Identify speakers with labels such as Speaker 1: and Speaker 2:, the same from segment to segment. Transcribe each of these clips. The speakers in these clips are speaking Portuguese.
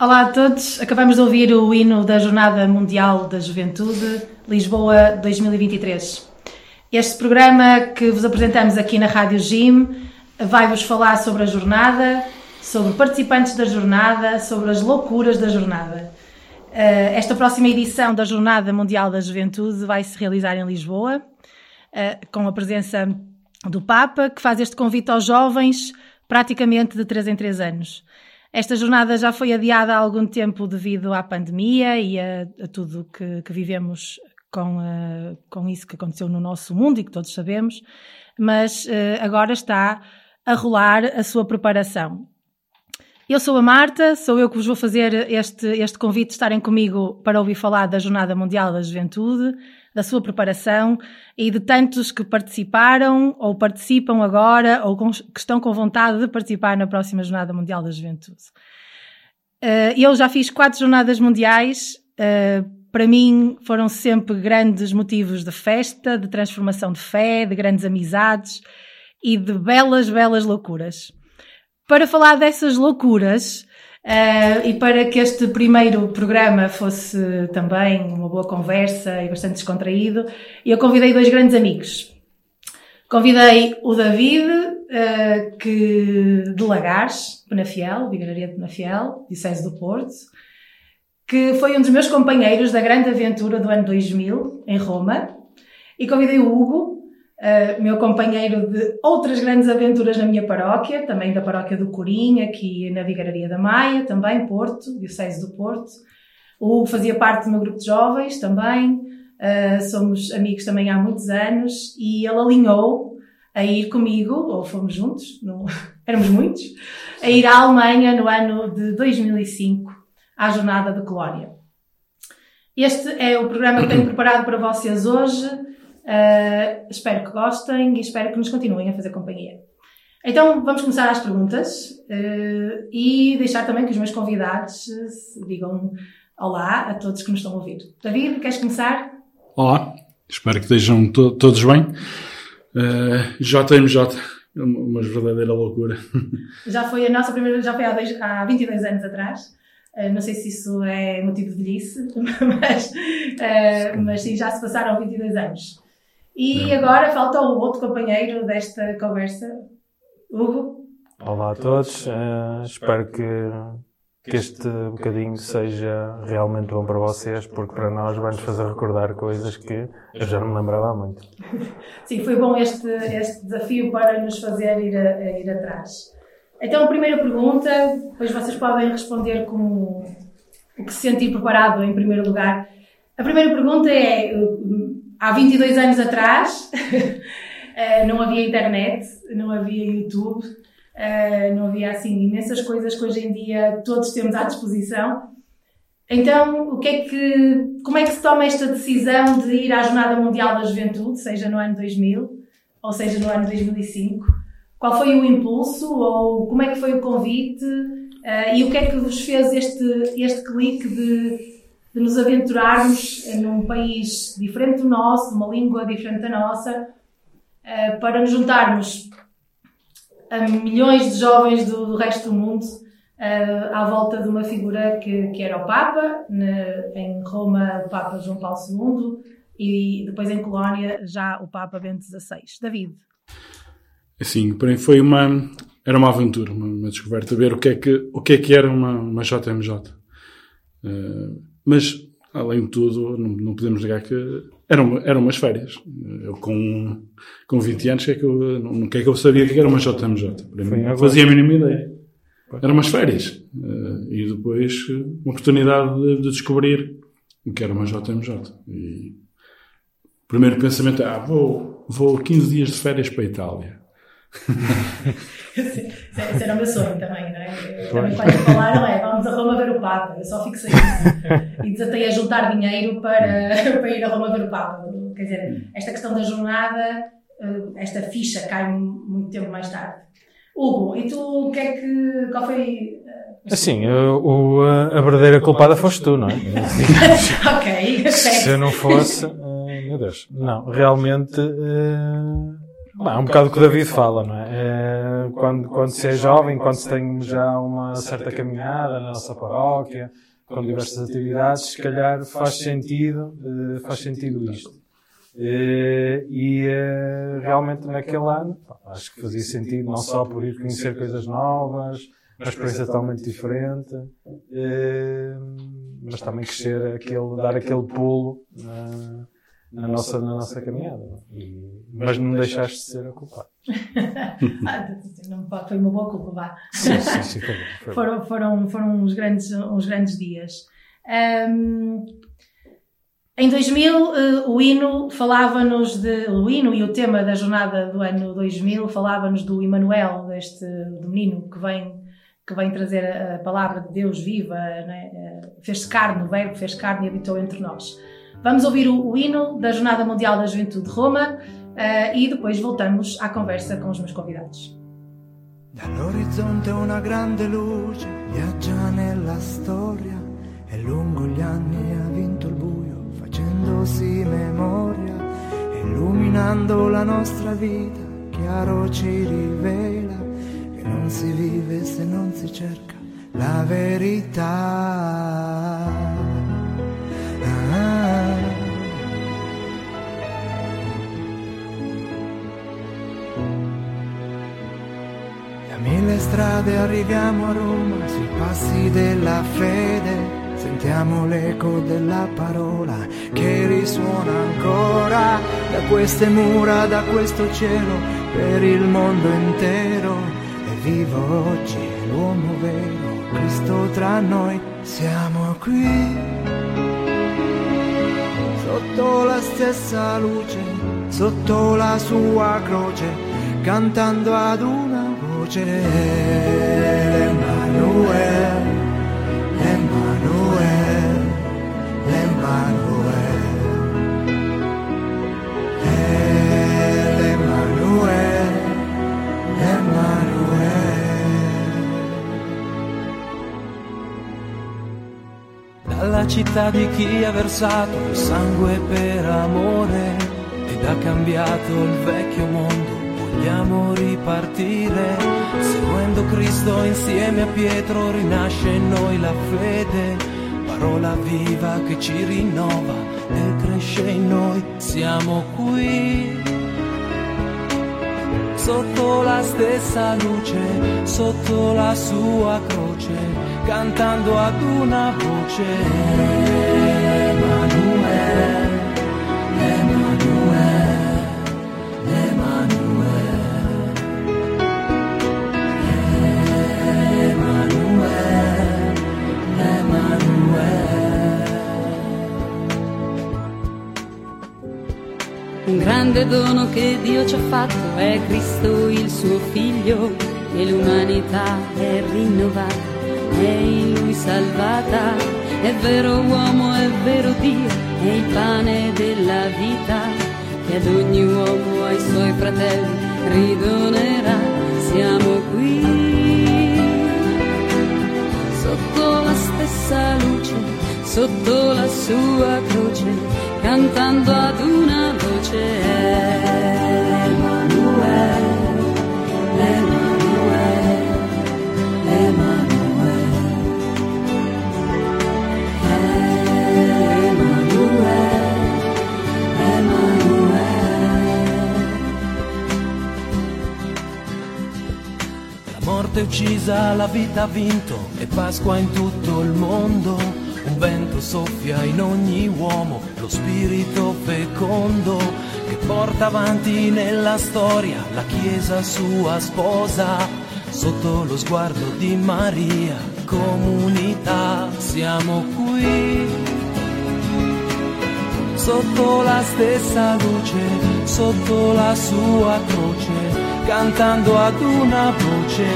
Speaker 1: Olá a todos, acabamos de ouvir o hino da Jornada Mundial da Juventude Lisboa 2023. Este programa que vos apresentamos aqui na Rádio Jim vai-vos falar sobre a jornada, sobre participantes da jornada, sobre as loucuras da jornada. Eh, esta próxima edição da Jornada Mundial da Juventude vai se realizar em Lisboa, eh, com a presença do Papa, que faz este convite aos jovens praticamente de 3 em 3 anos. Esta jornada já foi adiada há algum tempo devido à pandemia e a, a tudo que, que vivemos com, uh, com isso que aconteceu no nosso mundo e que todos sabemos, mas uh, agora está a rolar a sua preparação. Eu sou a Marta, sou eu que vos vou fazer este, este convite de estarem comigo para ouvir falar da Jornada Mundial da Juventude, da sua preparação e de tantos que participaram ou participam agora ou com, que estão com vontade de participar na próxima Jornada Mundial da Juventude. Uh, eu já fiz quatro jornadas mundiais. Uh, para mim foram sempre grandes motivos de festa, de transformação de fé, de grandes amizades e de belas, belas loucuras. Para falar dessas loucuras, Uh, e para que este primeiro programa fosse também uma boa conversa e bastante descontraído, eu convidei dois grandes amigos. Convidei o David, uh, que, de Lagares, Penafiel, Vigararia de Penafiel, Diocese do Porto, que foi um dos meus companheiros da grande aventura do ano 2000, em Roma. E convidei o Hugo, Uh, meu companheiro de outras grandes aventuras na minha paróquia, também da paróquia do Corim, aqui na Vigararia da Maia, também Porto, Diocese do Porto. O Hugo fazia parte do meu grupo de jovens também, uh, somos amigos também há muitos anos e ele alinhou a ir comigo, ou fomos juntos, éramos muitos, a ir à Alemanha no ano de 2005, à Jornada de Colónia. Este é o programa que tenho preparado para vocês hoje. Uh, espero que gostem e espero que nos continuem a fazer companhia. Então vamos começar às perguntas uh, e deixar também que os meus convidados digam olá a todos que nos estão a ouvir. David, queres começar?
Speaker 2: Olá, espero que estejam to todos bem. Uh, JMJ, uma verdadeira loucura.
Speaker 1: Já foi a nossa primeira, já foi há, dois, há 22 anos atrás. Uh, não sei se isso é motivo de velhice, mas, uh, mas sim, já se passaram 22 anos. E Não. agora falta o outro companheiro desta conversa, Hugo.
Speaker 3: Olá a todos, uh, espero que, que este bocadinho seja realmente bom para vocês, porque para nós vai-nos fazer recordar coisas que eu já não me lembrava muito.
Speaker 1: Sim, foi bom este, este desafio para nos fazer ir, a, ir atrás. Então, a primeira pergunta, depois vocês podem responder com o que se sentir preparado em primeiro lugar. A primeira pergunta é há 22 anos atrás eh, não havia internet, não havia YouTube, eh, não havia assim imensas coisas que hoje em dia todos temos à disposição. Então, o que é que, como é que se toma esta decisão de ir à Jornada Mundial da Juventude, seja no ano 2000 ou seja no ano 2005? Qual foi o impulso ou como é que foi o convite? Uh, e o que é que vos fez este, este clique de de nos aventurarmos num país diferente do nosso, uma língua diferente da nossa, eh, para nos juntarmos a milhões de jovens do, resto do mundo eh, à volta de uma figura que, que era o Papa, em Roma o Papa João Paulo II e depois em Colónia já o Papa Bento XVI. David.
Speaker 2: Assim, porém foi uma era uma aventura, uma, uma, descoberta, ver o que é que o que é que era uma, uma JMJ. Uh, mas, além de tudo, não, não podemos negar que eram, eram umas férias. Eu, com, com 20 anos, que é que eu, não, que é que eu sabia que era uma JMJ? Para mim, não fazia a mínima ideia. Eram umas férias. Uh, e depois, uma oportunidade de, de, descobrir o que era uma JMJ. E o primeiro pensamento é: ah, vou, vou 15 dias de férias para a Itália.
Speaker 1: Esse era o meu sonho também, não é? Eu também quando falaram é vamos a Roma ver o Papa, eu só fixei isso e desatei a juntar dinheiro para, para ir a Roma ver o Papa. Quer dizer, esta questão da jornada, eh, esta ficha cai muito tempo mais tarde. Hugo, e tu, o que é que, qual foi
Speaker 3: eh, Assim, o, a verdadeira culpada foste tu, não é?
Speaker 1: ok,
Speaker 3: Se eu não fosse, meu Deus, não, realmente uh, Bom, é um bocado o que o David fala, não é? é quando, quando se é jovem, quando se tem já uma certa caminhada na nossa paróquia, com diversas atividades, se calhar faz sentido, eh, faz sentido isto. Eh, e eh, realmente naquele ano, acho que fazia sentido não só por ir conhecer coisas novas, uma experiência totalmente diferente, mas também crescer aquele, dar aquele pulo na nossa, na nossa caminhada. E, mas não deixaste de ser a culpada.
Speaker 1: foi uma boa culpa, vá.
Speaker 3: Sim, sim, sim, foi,
Speaker 1: foi. Foram, foram, foram uns, grandes, uns grandes dias. Um, em 2000, uh, eh, o hino falava-nos de. O hino e o tema da jornada do ano 2000 falava-nos do Emmanuel, deste do menino que vem, que vem trazer a, palavra de Deus viva, né? uh, fez-se carne, o Verbo fez carne e habitou entre nós. Vamos ouvir o, hino da Jornada Mundial da Juventude de Roma uh, e depois voltamos à conversa com os meus convidados.
Speaker 4: Dall'orizzonte una grande luce viaggia nella storia e lungo gli anni ha vinto il buio facendosi memoria illuminando la nostra vita chiaro ci rivela che non si vive se non si cerca la verità mille strade arriviamo a Roma, sui passi della fede. Sentiamo l'eco della parola che risuona ancora da queste mura, da questo cielo, per il mondo intero. E vivo oggi l'uomo vero, Cristo tra noi, siamo qui. Sotto la stessa luce, sotto la sua croce, cantando ad una voce Emanuele, Emanuele, Emanuele, Emanuele, Emanuele. Dalla città di chi ha versato il sangue per amore ed ha cambiato il vecchio mondo vogliamo ripartire, seguendo Cristo insieme a Pietro rinasce in noi la fede, parola viva che ci rinnova e cresce in noi, siamo qui. Sotto la stessa luce, sotto la sua croce, cantando ad una voce.
Speaker 5: Grande dono che Dio ci ha fatto è Cristo il suo figlio e l'umanità è rinnovata, è in lui salvata. È vero uomo, è vero Dio, è il pane della vita che ad ogni uomo, ai suoi fratelli, ridonerà. Siamo qui sotto la stessa luce, sotto la sua croce cantando ad una
Speaker 4: uccisa, la vita ha vinto e Pasqua in tutto il mondo. Un vento soffia in ogni uomo, lo spirito fecondo che porta avanti nella storia la Chiesa sua sposa. Sotto lo sguardo di Maria, comunità, siamo qui. Sotto la stessa luce, sotto la sua croce, cantando ad una voce.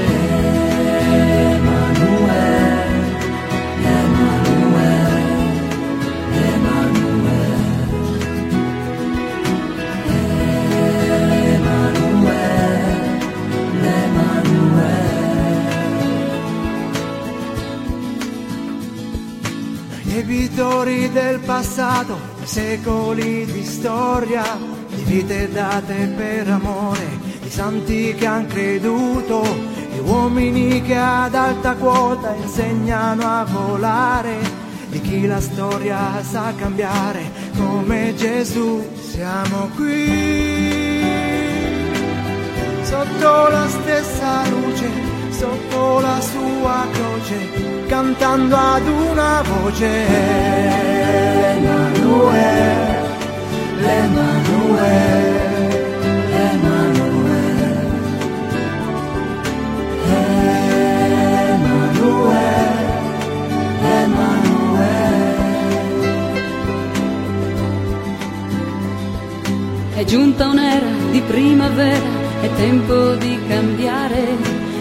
Speaker 4: Debitori del passato, secoli di storia, di vite date per amore, di santi che han creduto, di uomini che ad alta quota insegnano a volare, di chi la storia sa cambiare come Gesù. Siamo qui sotto la stessa luce, sotto la sua croce, cantando ad una voce. Emanuele, l'Emanuele, l'Emanuele, Emanuele, Emanuele.
Speaker 5: È giunta un'era di primavera, è tempo di cambiare,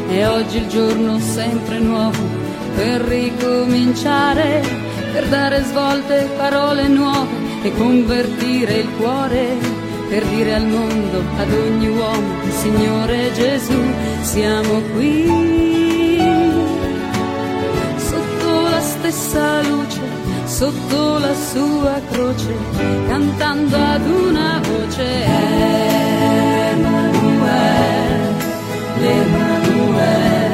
Speaker 5: è oggi il giorno sempre nuovo per ricominciare, per dare svolte, parole nuove e convertire il cuore, per dire al mondo, ad ogni uomo, Signore Gesù, siamo qui, sotto la stessa luce, sotto la sua croce, cantando ad una voce. Emanuele, l'Emanuele,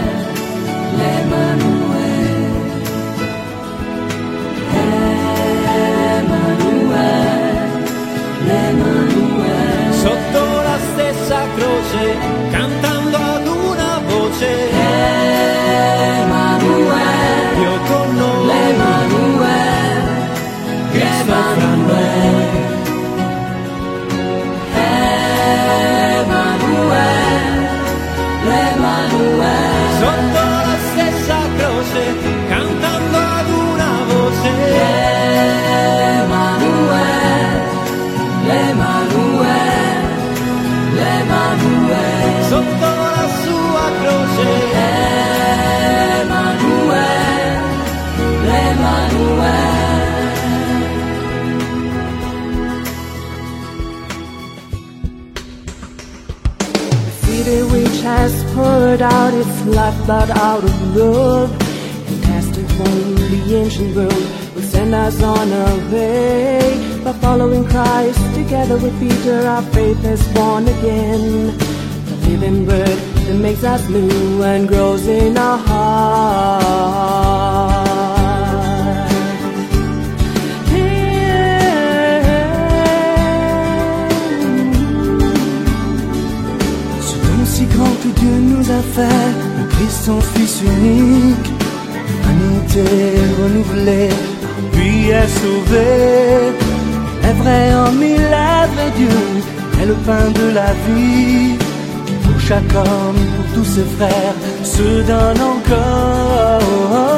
Speaker 6: croce, cantando ad una voce.
Speaker 7: Poured out its lifeblood out of love. It from the ancient world will send us on our way. By following Christ together with Peter our faith is born again. The living word that makes us new and grows in our heart
Speaker 4: Dieu nous a fait, le Christ son Fils unique, humanité renouvelée, puis est sauvé. Est vrai en mille êtres et Dieu est le pain de la vie. Pour chaque homme, pour tous ses frères, se donne encore.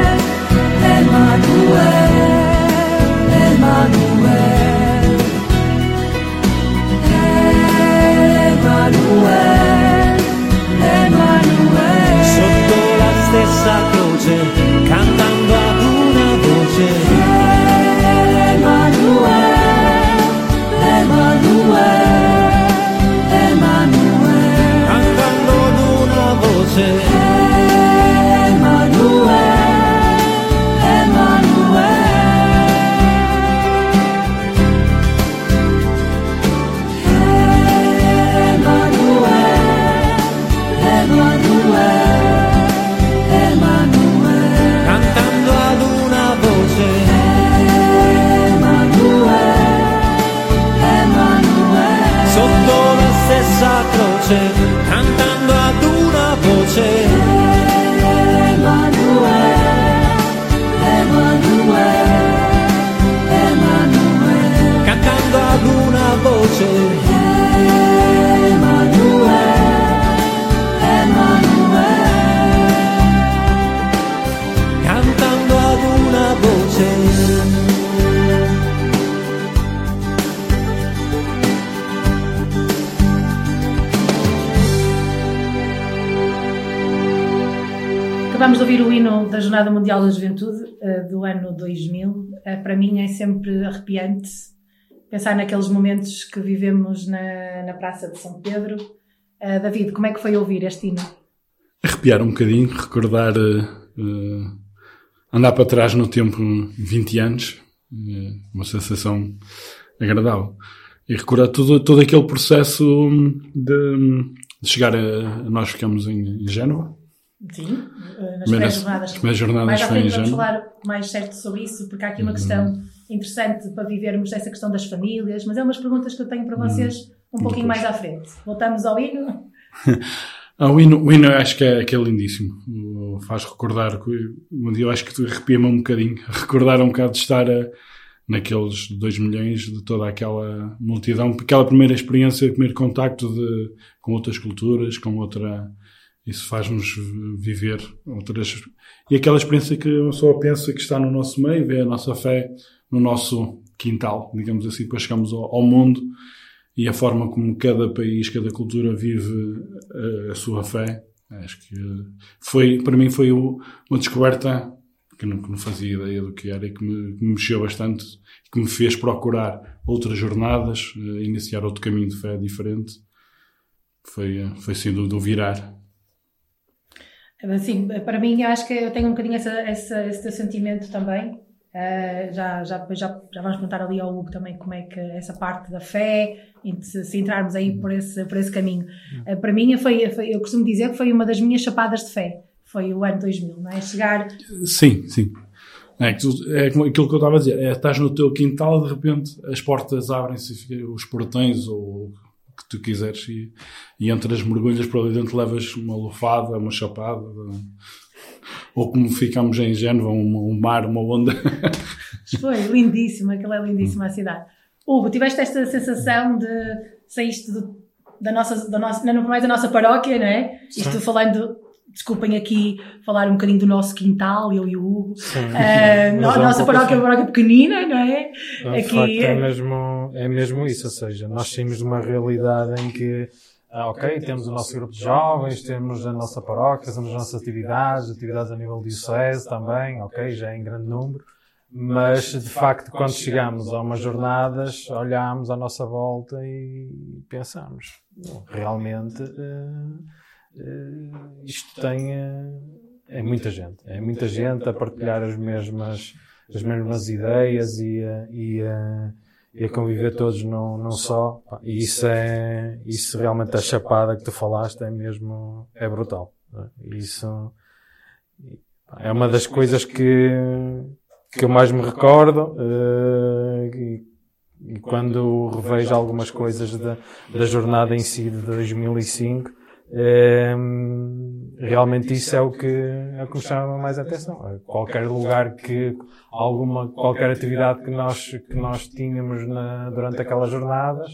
Speaker 4: Emanuele, Emanuele.
Speaker 6: Sotto la stessa croce
Speaker 1: pensar naqueles momentos que vivemos na, na Praça de São Pedro. Eh, David, como é que foi ouvir este hino?
Speaker 2: Arrepiar um bocadinho, recordar, eh, andar para trás no tempo 20 anos, eh, uma sensação agradável. E recordar todo, todo aquele processo de, de chegar a, nós ficamos em, em Génova.
Speaker 1: Sim, nas
Speaker 2: Primeiras-
Speaker 1: pré-jornadas.
Speaker 2: as primeiras jornadas
Speaker 1: Mais à
Speaker 2: foi em
Speaker 1: frente vamos falar mais certo sobre isso, porque há aqui uma questão interessante para vivermos essa questão das famílias, mas é umas perguntas que eu tenho para vocês um pouquinho
Speaker 2: Depois.
Speaker 1: mais à frente. Voltamos ao hino?
Speaker 2: Ah, o hino, o hino acho que é, que é lindíssimo. Faz recordar, eu acho que arrepia-me um bocadinho, recordar um bocado de estar a- naqueles 2 milhões de toda aquela multidão, aquela primeira experiência, primeiro contacto de, com outras culturas, com outra. Isso faz-nos viver outras. E aquela experiência que uma pessoa pensa que está no nosso meio, vê a nossa fé no nosso quintal, digamos assim, depois chegamos ao, ao mundo e a forma como cada país, cada cultura vive eh, a sua fé. Acho que eh, foi, para mim, foi uma descoberta que não, que não fazia ideia do que era e que me, que me mexeu bastante, que me fez procurar outras jornadas, eh, iniciar outro caminho de fé diferente. Foi, foi sem dúvida o virar.
Speaker 1: Assim, para mim, acho que eu tenho um bocadinho essa, essa, esse sentimento também. Eh, já, já, já, já vamos perguntar ali ao Hugo também como é que essa parte da fé, e se, se entrarmos aí por esse, por esse caminho. Eh, para mim, foi, foi- eu costumo dizer que foi uma das minhas chapadas de fé. Foi o ano 2000, não é? Chegar,
Speaker 2: Sim, sim. É, é aquilo que eu estava a dizer. É, estás no teu quintal, de repente as portas abrem-se, e os portões ou o que tu quiseres, e, e entras, mergulhas para ali dentro, levas uma lufada, uma chapada, ou como ficamos em Génova, um, um mar, uma onda.
Speaker 1: foi lindíssimo, aquilo é lindíssima a cidade. Hugo, tiveste esta sensação de saíste do- da nossa, da nossa, não mais da nossa paróquia, não é? Isto falando, desculpem aqui falar um bocadinho do nosso quintal, eu e o Hugo. Ah,
Speaker 3: Mas
Speaker 1: no-
Speaker 3: é um
Speaker 1: nossa
Speaker 3: pouco
Speaker 1: paróquia é uma
Speaker 3: assim.
Speaker 1: paróquia pequenina, não é?
Speaker 3: Não, de
Speaker 1: Aqui
Speaker 3: facto, é
Speaker 1: é-
Speaker 3: mesmo, é mesmo isso, ou seja, nós saímos de uma realidade em que, ah, ok, temos o nosso grupo de jovens, temos a nossa paróquia, temos as nossas atividades, atividades a nível diocese também, ok, já é em grande número, mas de facto, quando chegamos a umas jornadas, olhamos à nossa volta e pensamos, "Bom, realmente, eh, eh, isto tem, eh, é muita gente, é muita gente a partilhar as mesmas, as mesmas ideias e e e a conviver todos num, num só. E isso é, isso realmente a chapada que tu falaste é mesmo, é brutal. não é? Isso é uma das coisas que, que eu mais me recordo, eh, e, quando revejo algumas coisas da, da jornada em si de 2005, eh, realmente isso é o que, é o que me chama mais a atenção. Qualquer lugar que, alguma, qualquer atividade que nós, que nós tínhamos na- durante aquelas jornadas,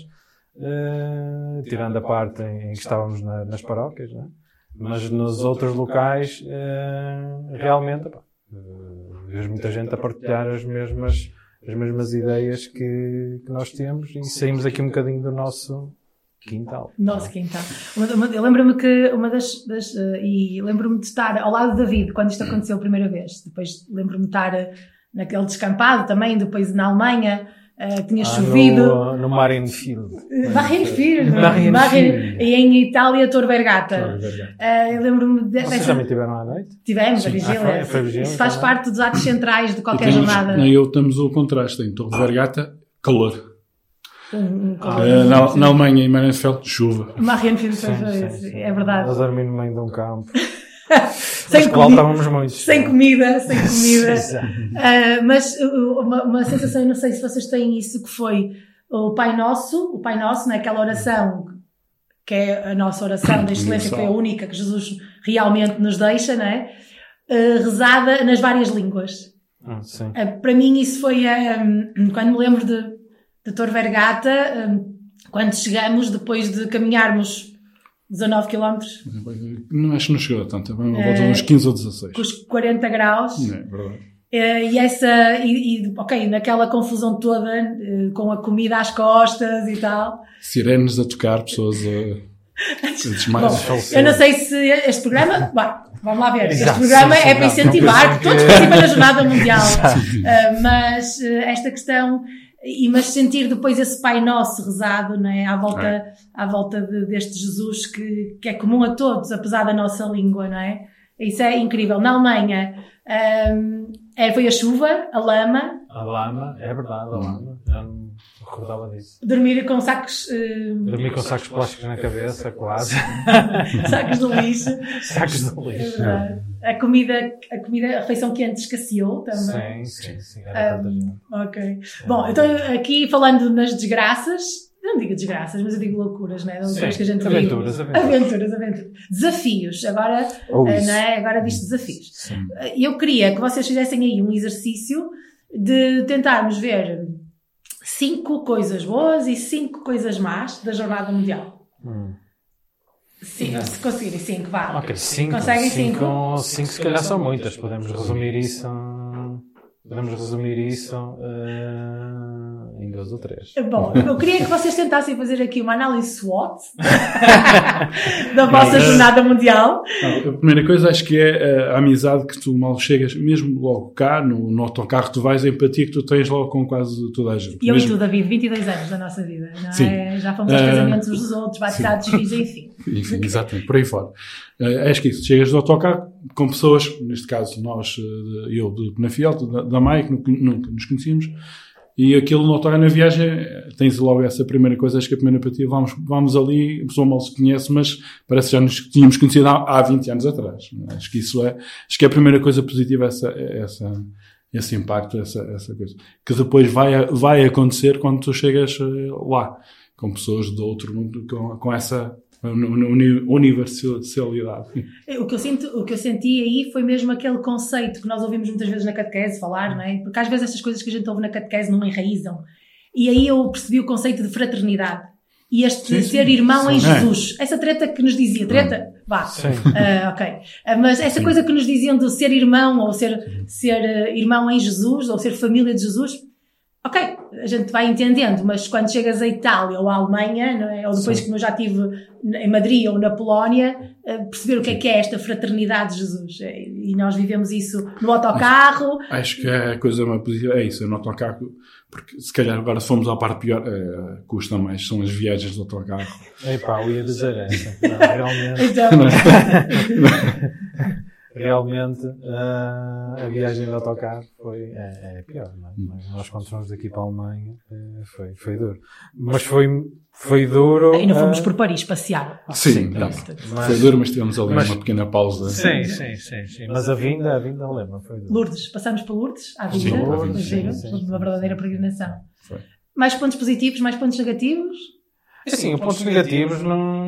Speaker 3: eh, tirando a parte em que estávamos na- nas paróquias, né? mas nos outros locais, eh, realmente, pá, vejo muita gente a partilhar as mesmas, as mesmas ideias que, que nós temos e saímos aqui um bocadinho do nosso quintal.
Speaker 1: Nosso quintal. Uma- uma- eu lembro-me que uma das. das, eh, e lembro-me de estar ao lado de David quando isto aconteceu a primeira vez. Depois lembro-me de estar eh, naquele descampado também, depois na Alemanha, eh, tinha
Speaker 3: Ah,
Speaker 1: chovido.
Speaker 3: no, no Marienfield.
Speaker 1: Barrenfield,
Speaker 3: Barrenfield.
Speaker 1: Barren- e em Itália, Tor Vergata. Eh, eu lembro-me de,
Speaker 3: Vocês
Speaker 1: dessa.
Speaker 3: também tiveram à noite?
Speaker 1: Tivemos a
Speaker 3: Sim.
Speaker 1: vigília.
Speaker 3: Ah, foi- foi vigília,
Speaker 1: Isso faz
Speaker 3: então.
Speaker 1: parte dos atos centrais de qualquer
Speaker 2: temos,
Speaker 1: jornada.
Speaker 2: nem eu temos o contraste. Em Torre de Vergata, calor.
Speaker 1: Um- um-
Speaker 2: Eh, na, na Alemanha, em Marenfeld, chuva.
Speaker 3: Sim.
Speaker 1: é verdade.
Speaker 3: Nós dormimos no meio de um campo.
Speaker 1: Sem comida.
Speaker 3: muitos.
Speaker 1: Sem comida, sem comida. Ah, mas uh, uma, uma sensação, eu não sei se vocês têm isso, que foi o Pai Nosso, o Pai Nosso, naquela oração, que é a nossa oração da excelência, que foi a única que Jesus realmente nos deixa, não é? Ah, rezada nas várias línguas.
Speaker 3: Ah, sim.
Speaker 1: Ah, para mim isso foi, ah, um, quando me lembro de, de Tor Vergata, um, quando chegamos, depois de caminharmos 19 km,
Speaker 2: Não acho que não chegou a tanto.
Speaker 1: Eh,
Speaker 2: volta de uns 15 ou 16.
Speaker 1: com os 40 graus,
Speaker 2: Não é verdade.
Speaker 1: Eh, e essa, e, e, ok, naquela confusão toda, eh, com a comida às costas e tal,
Speaker 2: Sirenes a tocar, pessoas a. Mais,
Speaker 1: eu não sei se este programa. Bom, vamos lá ver. Este
Speaker 3: Exato,
Speaker 1: programa
Speaker 3: sim, sim,
Speaker 1: é para incentivar que todos participem da Jornada Mundial. Uh, mas uh, esta questão. E, mas sentir depois esse Pai Nosso rezado, não é? À volta, à volta de- deste Jesus que, que é comum a todos, apesar da nossa língua, não é? Isso é incrível. Na Alemanha, um, é, foi a chuva, a lama,
Speaker 3: A lama, é verdade, a lama. Já não me recordava disso.
Speaker 1: dormir com sacos, uh,
Speaker 3: Dormi com sacos plásticos na cabeça, quase.
Speaker 1: sacos de lixo.
Speaker 3: sacos de
Speaker 1: É
Speaker 3: lixo.
Speaker 1: verdade. A comida, a comida, a refeição quente escasseou também.
Speaker 3: Sim, sim, sim. Era
Speaker 1: Um, ok. Bom, então aqui falando nas desgraças, não digo desgraças, mas eu digo loucuras, né? Loucuras
Speaker 3: Sim,
Speaker 1: que a gente
Speaker 3: aventuras,
Speaker 1: vive.
Speaker 3: aventuras.
Speaker 1: aventuras, aventuras. Desafios. Agora,
Speaker 3: Ou
Speaker 1: eh, não é? Agora diz desafios. Eh, Eu queria que vocês fizessem aí um exercício de tentarmos ver cinco coisas boas e cinco coisas más da Jornada Mundial.
Speaker 3: Hum.
Speaker 1: Sim, se conseguirem cinco, vá.
Speaker 3: Ok, cinco.
Speaker 1: Conseguem
Speaker 3: cinco,
Speaker 1: cinco?
Speaker 3: cinco se calhar são muitas. Podemos resumir isso. Podemos resumir isso eh, em duas ou três.
Speaker 1: Bom, eu queria que vocês tentassem fazer aqui uma análise SWOT da vossa jornada mundial.
Speaker 2: Não, a primeira coisa acho que é eh, a amizade que tu mal chegas, mesmo logo cá, no, no autocarro tu vais, a empatia que tu tens logo com quase toda a gente.
Speaker 1: E eu
Speaker 2: Mesmo-
Speaker 1: e tu, David, 22 anos da nossa vida, não
Speaker 2: Sim.
Speaker 1: é? Já fomos aos casamentos uns dos outros, batizados, filhos, enfim.
Speaker 2: Enfim, exatamente, por aí fora. Acho que isso, chegas do autocarro com pessoas, neste caso nós, eh, eu de Penafiel, da, da Maia, que nu- nunca nos conhecíamos, e aquilo no autocarro na viagem, tens logo essa primeira coisa, acho que a primeira empatia, vamos, vamos ali, a pessoa mal se conhece, mas parece que já nos tínhamos conhecido há, há 20 anos atrás. Acho que isso é, acho que é a primeira coisa positiva, essa, essa, esse impacto, essa, essa coisa. Que depois vai, vai acontecer quando tu chegas eh, lá, com pessoas do outro mundo, com, com essa universalidade.
Speaker 1: O que, eu sinto, o que eu senti aí foi mesmo aquele conceito que nós ouvimos muitas vezes na catequese falar, não é? Porque às vezes estas coisas que a gente ouve na catequese não enraizam. E aí eu percebi o conceito de fraternidade. E este
Speaker 2: Sim,
Speaker 1: ser
Speaker 2: sim.
Speaker 1: irmão em
Speaker 2: Sim. É.
Speaker 1: Jesus. Essa treta que nos dizia, treta? Vá.
Speaker 3: Sim.
Speaker 1: Ah, ok. Ah, mas essa coisa que nos diziam do ser irmão, ou ser, ser ah, irmão em Jesus, ou ser família de Jesus, ok, a gente vai entendendo, mas quando chegas à Itália ou à Alemanha, não é? ou depois como eu já estive em Madrid ou na Polónia, ah, perceber o que é que é esta fraternidade de Jesus. É, E nós vivemos isso no autocarro.
Speaker 2: Acho que é a coisa mais positiva, é isso, no autocarro, porque se calhar agora se formos à parte pior, eh, custa mais, são as viagens do autocarro.
Speaker 3: Epá, eu ia dizer essa. Não, realmente.
Speaker 1: Então,
Speaker 3: Realmente, ah, a viagem de autocarro foi, é, é pior, não é?
Speaker 2: Hum.
Speaker 3: Mas Nós quando fomos daqui para a Alemanha, eh, foi, foi duro. Mas foi, foi duro.
Speaker 1: ainda fomos
Speaker 3: ah,
Speaker 1: por Paris passear.
Speaker 2: Sim,
Speaker 3: tá.
Speaker 2: não.
Speaker 3: Mas-
Speaker 2: foi duro, mas tivemos ali
Speaker 3: mas-
Speaker 2: uma pequena pausa.
Speaker 3: Sim, sim, sim, sim. Mas a vinda, a vinda, lembro, foi duro.
Speaker 1: Lourdes, passamos por Lourdes, à
Speaker 2: Sim,
Speaker 1: vocês
Speaker 3: sim, sim, sim.
Speaker 1: uma verdadeira peregrinação.
Speaker 2: Foi.
Speaker 1: Mais pontos positivos, mais pontos negativos?
Speaker 3: Assim, pontos negativos não,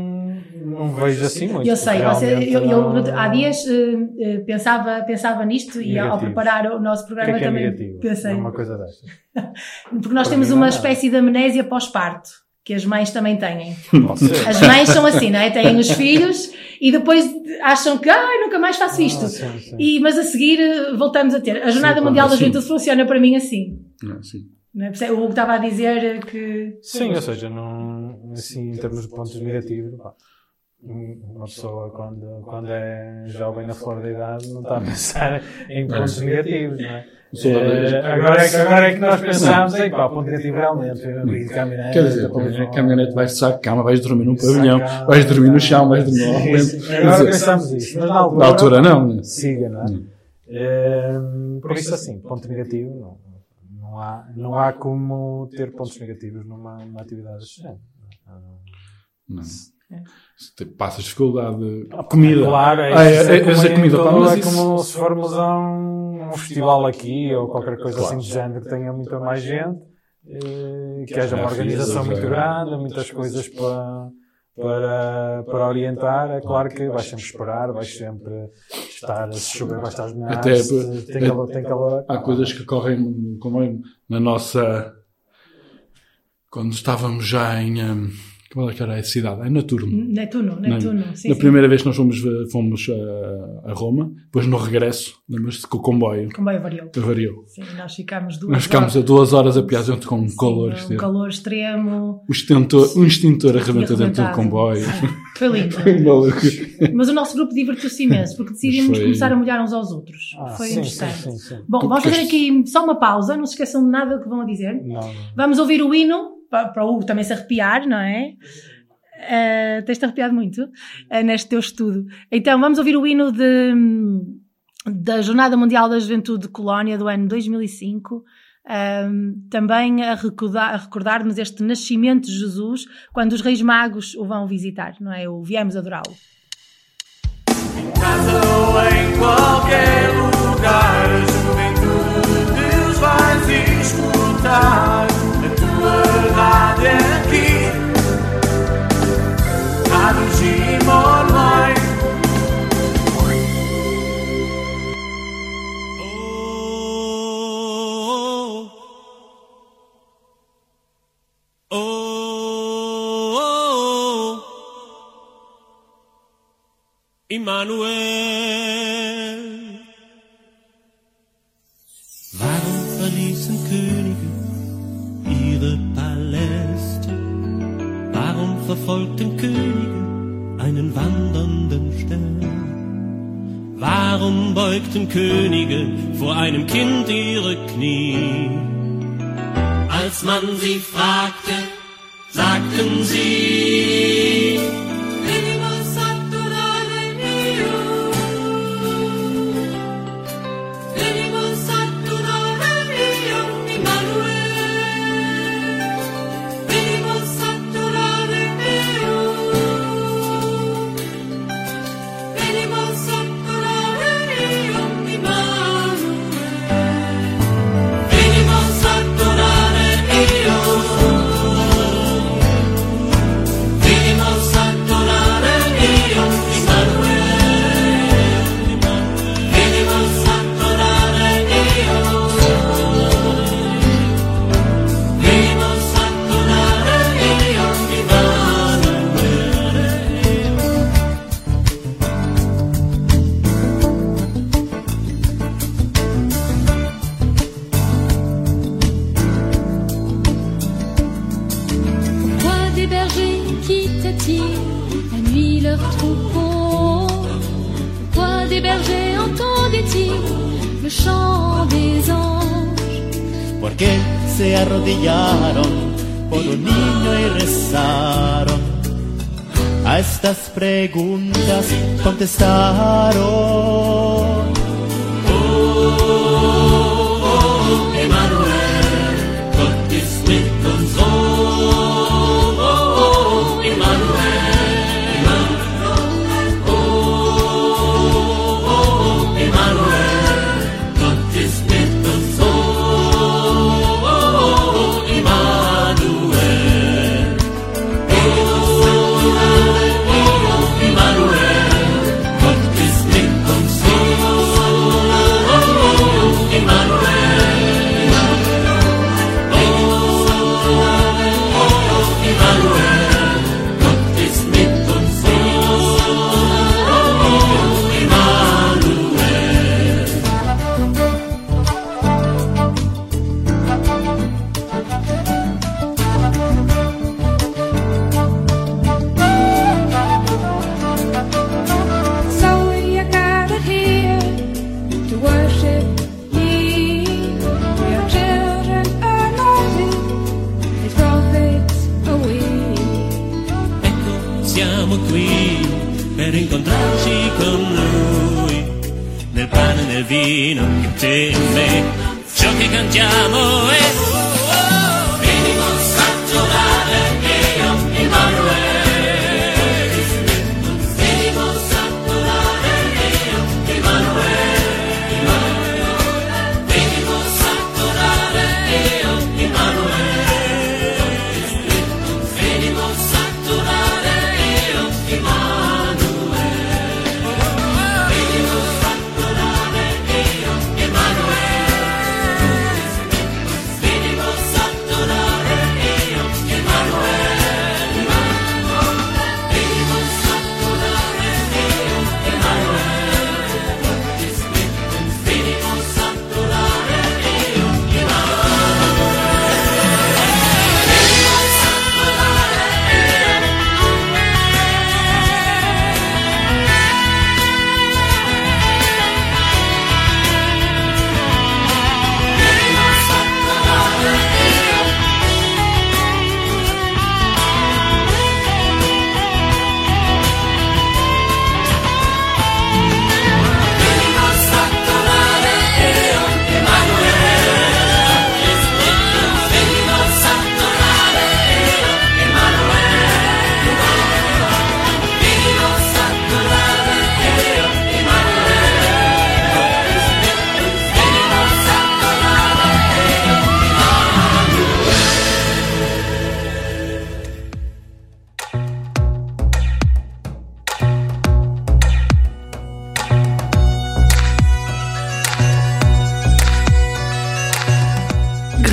Speaker 3: não vejo assim muito.
Speaker 1: Eu sei, você, eu, eu
Speaker 3: não-
Speaker 1: há dias eh, pensava, pensava nisto e ao preparar o nosso
Speaker 3: O que
Speaker 1: programa
Speaker 3: é que é
Speaker 1: também
Speaker 3: negativo?
Speaker 1: pensei.
Speaker 3: É uma coisa destas.
Speaker 1: Porque nós
Speaker 3: Para
Speaker 1: temos uma
Speaker 3: nada.
Speaker 1: espécie de amnésia pós-parto, que as mães também têm. As mães são assim, não é? Têm os filhos e depois acham que ai, nunca mais faço isto.
Speaker 3: Ah, sim, sim.
Speaker 1: E, mas a seguir eh, voltamos a ter. A Jornada
Speaker 3: Sim,
Speaker 1: Mundial da
Speaker 2: sim.
Speaker 1: Juventude funciona para mim assim.
Speaker 2: Não, sim.
Speaker 1: Não é? O Hugo estava a dizer que.
Speaker 3: Sim, ou seja, não, assim, em termos de pontos negativos, pá, uma pessoa quando, quando é jovem na flor da idade não está a pensar em pontos negativos, não é? Eh, agora, é que, agora é que nós pensamos, em pá, ponto negativo realmente, caminhonete,
Speaker 2: Quer dizer, a
Speaker 3: não-
Speaker 2: caminhonete vais de saco de cama, vais dormir num pavilhão, vais dormir no chão, vais dormir
Speaker 3: Sim.
Speaker 2: Quer
Speaker 3: Agora
Speaker 2: dizer,
Speaker 3: pensamos isso, mas na altura,
Speaker 2: Na altura não.
Speaker 3: siga, não é?
Speaker 2: Hum.
Speaker 3: Eh, por isso assim, ponto negativo, não, não, há, não há como ter pontos negativos numa, numa atividade deste género.
Speaker 2: Não. Se te Passas dificuldade. Comida.
Speaker 3: Claro, é,
Speaker 2: Ah, é, é,
Speaker 3: é, como, em
Speaker 2: comida.
Speaker 3: todo-
Speaker 2: pá, mas
Speaker 3: é
Speaker 2: isso-
Speaker 3: como se formos a um, um festival aqui ou qualquer coisa
Speaker 2: Claro.
Speaker 3: assim de género que tenha muita mais gente, eh, que haja uma organização muito grande, muitas coisas para, para, para orientar. É claro que vais sempre esperar, vais sempre estar, se chover, vais estar a molhar,
Speaker 2: Até
Speaker 3: se tem calor, tem calor.
Speaker 2: Há coisas que correm como é, na nossa. Quando estávamos já em. Qual é que era a cidade? É Naturno.
Speaker 1: Netuno, Netuno. Sim,
Speaker 2: Na
Speaker 1: sim.
Speaker 2: primeira vez que nós fomos, eh, fomos a, a Roma, depois no regresso, lembras-te que o comboio
Speaker 1: O comboio variou.
Speaker 2: variou.
Speaker 1: Sim, nós ficámos duas
Speaker 2: Nós ficámos a
Speaker 1: horas.
Speaker 2: duas horas a piar junto com um
Speaker 1: Sim,
Speaker 2: calor
Speaker 1: Um
Speaker 2: extremo.
Speaker 1: calor extremo.
Speaker 2: O extintor, um extintor arrebentou dentro do comboio.
Speaker 1: Foi lindo.
Speaker 2: Maluco.
Speaker 1: Mas o nosso grupo divertiu-se imenso, porque decidimos
Speaker 2: Foi-
Speaker 1: começar a molhar uns aos outros.
Speaker 3: Ah,
Speaker 1: Foi
Speaker 3: sim,
Speaker 1: interessante.
Speaker 3: sim, sim, sim.
Speaker 1: Bom, vamos fazer aqui só uma pausa, não se esqueçam de nada do que vão a dizer.
Speaker 3: Não, não.
Speaker 1: Vamos ouvir o hino, para o Hugo também se arrepiar, não é? Uh, Tens-te arrepiado muito uh, neste teu estudo. Então, vamos ouvir o hino de, da Jornada Mundial da Juventude de Colónia do ano 2005. Um, também a recordar- a recordar-nos este nascimento de Jesus quando os Reis Magos o vão visitar, não é? O viemos adorá-lo.
Speaker 8: casa ou em qualquer lugar, a juventude de Deus vais escutar.
Speaker 6: Immanuel. Warum verließen Könige ihre Paläste? Warum verfolgten Könige einen wandernden Stern? Warum beugten Könige vor einem Kind ihre Knie? Als man sie fragte, sagten sie,
Speaker 5: chant des anges
Speaker 9: ¿Por qué se arrodillaron por un niño y rezaron? A estas preguntas contestaron.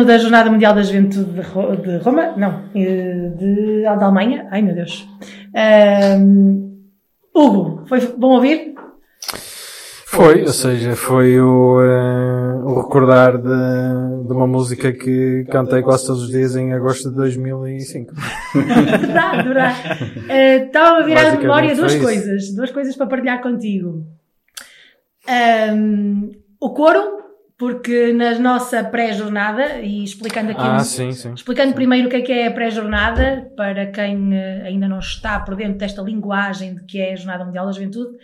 Speaker 1: Ouvimos o hino da Jornada Mundial da Juventude de, Ro- de Roma, não, eh, de, da Alemanha. Ai meu Deus. Ahm, Hugo, foi bom ouvir?
Speaker 3: Foi, ou seja, foi o, eh, o recordar de, de uma música que cantei quase todos os dias em agosto de 2005.
Speaker 1: verdade, verdade. Eh, Estava a virar
Speaker 3: Basicamente
Speaker 1: memória duas coisas, duas coisas para partilhar contigo. Ahm, o coro, porque na nossa pré-jornada, e explicando aqui,
Speaker 3: Ah,
Speaker 1: um-
Speaker 3: sim, sim.
Speaker 1: explicando primeiro o que é que é a pré-jornada, para quem eh, ainda não está por dentro desta linguagem de que é a Jornada Mundial da Juventude,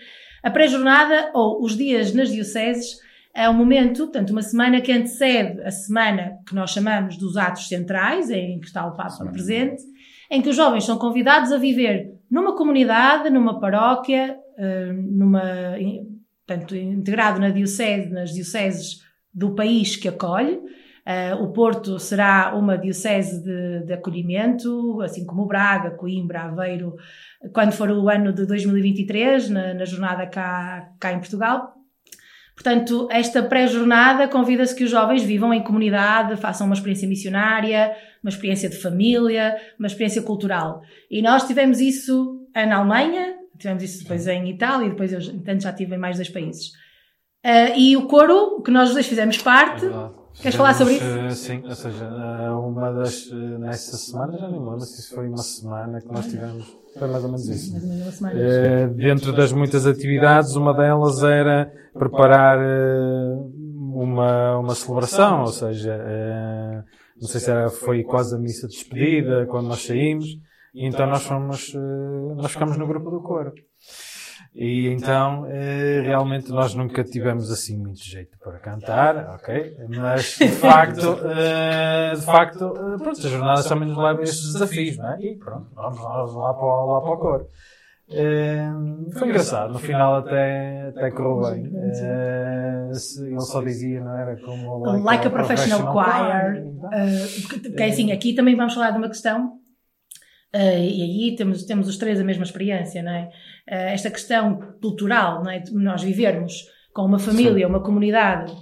Speaker 1: a pré-jornada, ou os dias nas dioceses, é um momento, portanto, uma semana que antecede a semana que nós chamamos dos atos centrais, em que está o Papa presente, em que os jovens são convidados a viver numa comunidade, numa paróquia, eh, numa, portanto, integrado na diocese, nas dioceses do país que acolhe. Eh, o Porto será uma diocese de, de acolhimento, assim como Braga, Coimbra, Aveiro, quando for o ano de 2023, na, na jornada cá, cá em Portugal. Portanto, esta pré-jornada convida-se que os jovens vivam em comunidade, façam uma experiência missionária, uma experiência de família, uma experiência cultural. E nós tivemos isso na Alemanha, tivemos isso depois em Itália e depois eu, entanto, já tive em mais dois países. Ah, e o coro, que nós os dois fizemos parte, queres falar sobre isso?
Speaker 3: Eh, sim, ou seja, eh, uma das, nessa semana, já nem lembro se foi uma semana que nós tivemos, foi mais ou menos isso.
Speaker 1: Mais ou menos uma semana.
Speaker 3: Eh, dentro das muitas atividades, uma delas era preparar eh, uma, uma celebração, ou seja, eh, não sei se era, foi quase a missa de despedida quando nós saímos, então nós fomos, nós ficamos no grupo do coro. E então, eh, realmente nós nunca tivemos assim muito jeito para cantar, ok? Mas, de facto, eh, de facto, eh, pronto, as jornadas também nos levam a estes desafios, não é? E pronto, vamos lá, lá, para, o- lá para o coro. Eh, foi engraçado, no final até, até correu bem. Ele só dizia, não era como
Speaker 1: Like, a professional, choir. Uh, porque, porque é assim, aqui também vamos falar de uma questão, uh, e aí temos, temos os três a mesma experiência, não é? Uh, esta questão cultural, não é? De nós vivermos com uma família, uma comunidade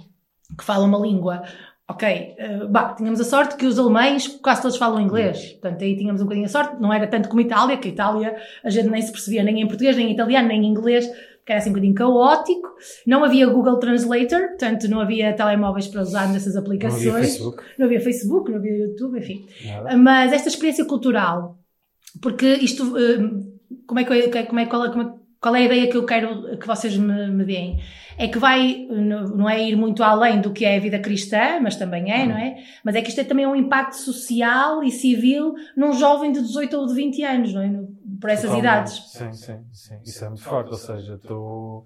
Speaker 1: que fala uma língua. Ok, uh, bah, tínhamos a sorte que os alemães quase todos falam inglês, portanto aí tínhamos um bocadinho a sorte, não era tanto como Itália, que a Itália a gente nem se percebia nem em português, nem em italiano, nem em inglês, porque era assim um bocadinho caótico. Não havia Google Translator, portanto não havia telemóveis para usar nessas aplicações.
Speaker 3: Facebook.
Speaker 1: Não havia Facebook, não havia YouTube, enfim.
Speaker 3: Nada.
Speaker 1: Mas esta experiência cultural, porque isto, eh, como é que, eu- como é, qual, é, como é- qual é a ideia que eu quero que vocês me, me deem? É que vai, não é ir muito além do que é a vida cristã, mas também é, não é? Mas é que isto é também um impacto social e civil num jovem de 18 ou de 20 anos, não é? Por essas
Speaker 3: Totalmente.
Speaker 1: idades.
Speaker 3: Sim, sim, sim. Isso é muito forte. Ou seja, tu,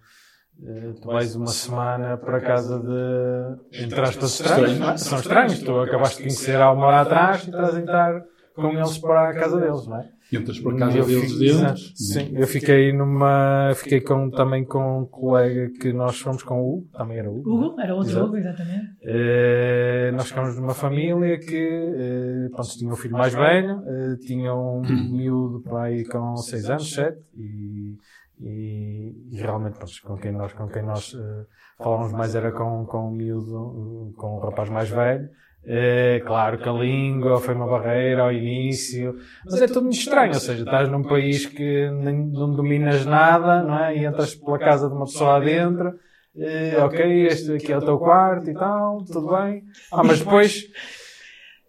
Speaker 3: eh, tu vais uma semana para casa de, entre aspas, estranhos, é? São estranhos. Tu acabaste de conhecer há uma hora atrás e estás a entrar com eles para a casa deles, não é?
Speaker 2: Entras para a casa
Speaker 3: Eu
Speaker 2: deles dentro.
Speaker 3: exato. Sim, eu fiquei numa, fiquei com, também com um colega que nós fomos com o Hugo, também era o Hugo.
Speaker 1: Hugo, era outro
Speaker 3: Exato.
Speaker 1: Hugo, exatamente.
Speaker 3: Eh, nós ficámos numa família que eh, pronto, tinha um filho mais velho, eh, tinha um miúdo para aí com 6 anos, 7, e, e, e realmente pronto, com quem nós, com quem nós eh, falávamos mais era com, com o miúdo, com o rapaz mais velho. Eh, claro que a língua foi uma barreira ao início, mas é tudo muito estranho, ou seja, estás num país que não dominas nada, não é? E entras pela casa de uma pessoa adentro, eh, ok, este aqui é o teu quarto e tal, tudo bem. Ah, mas depois,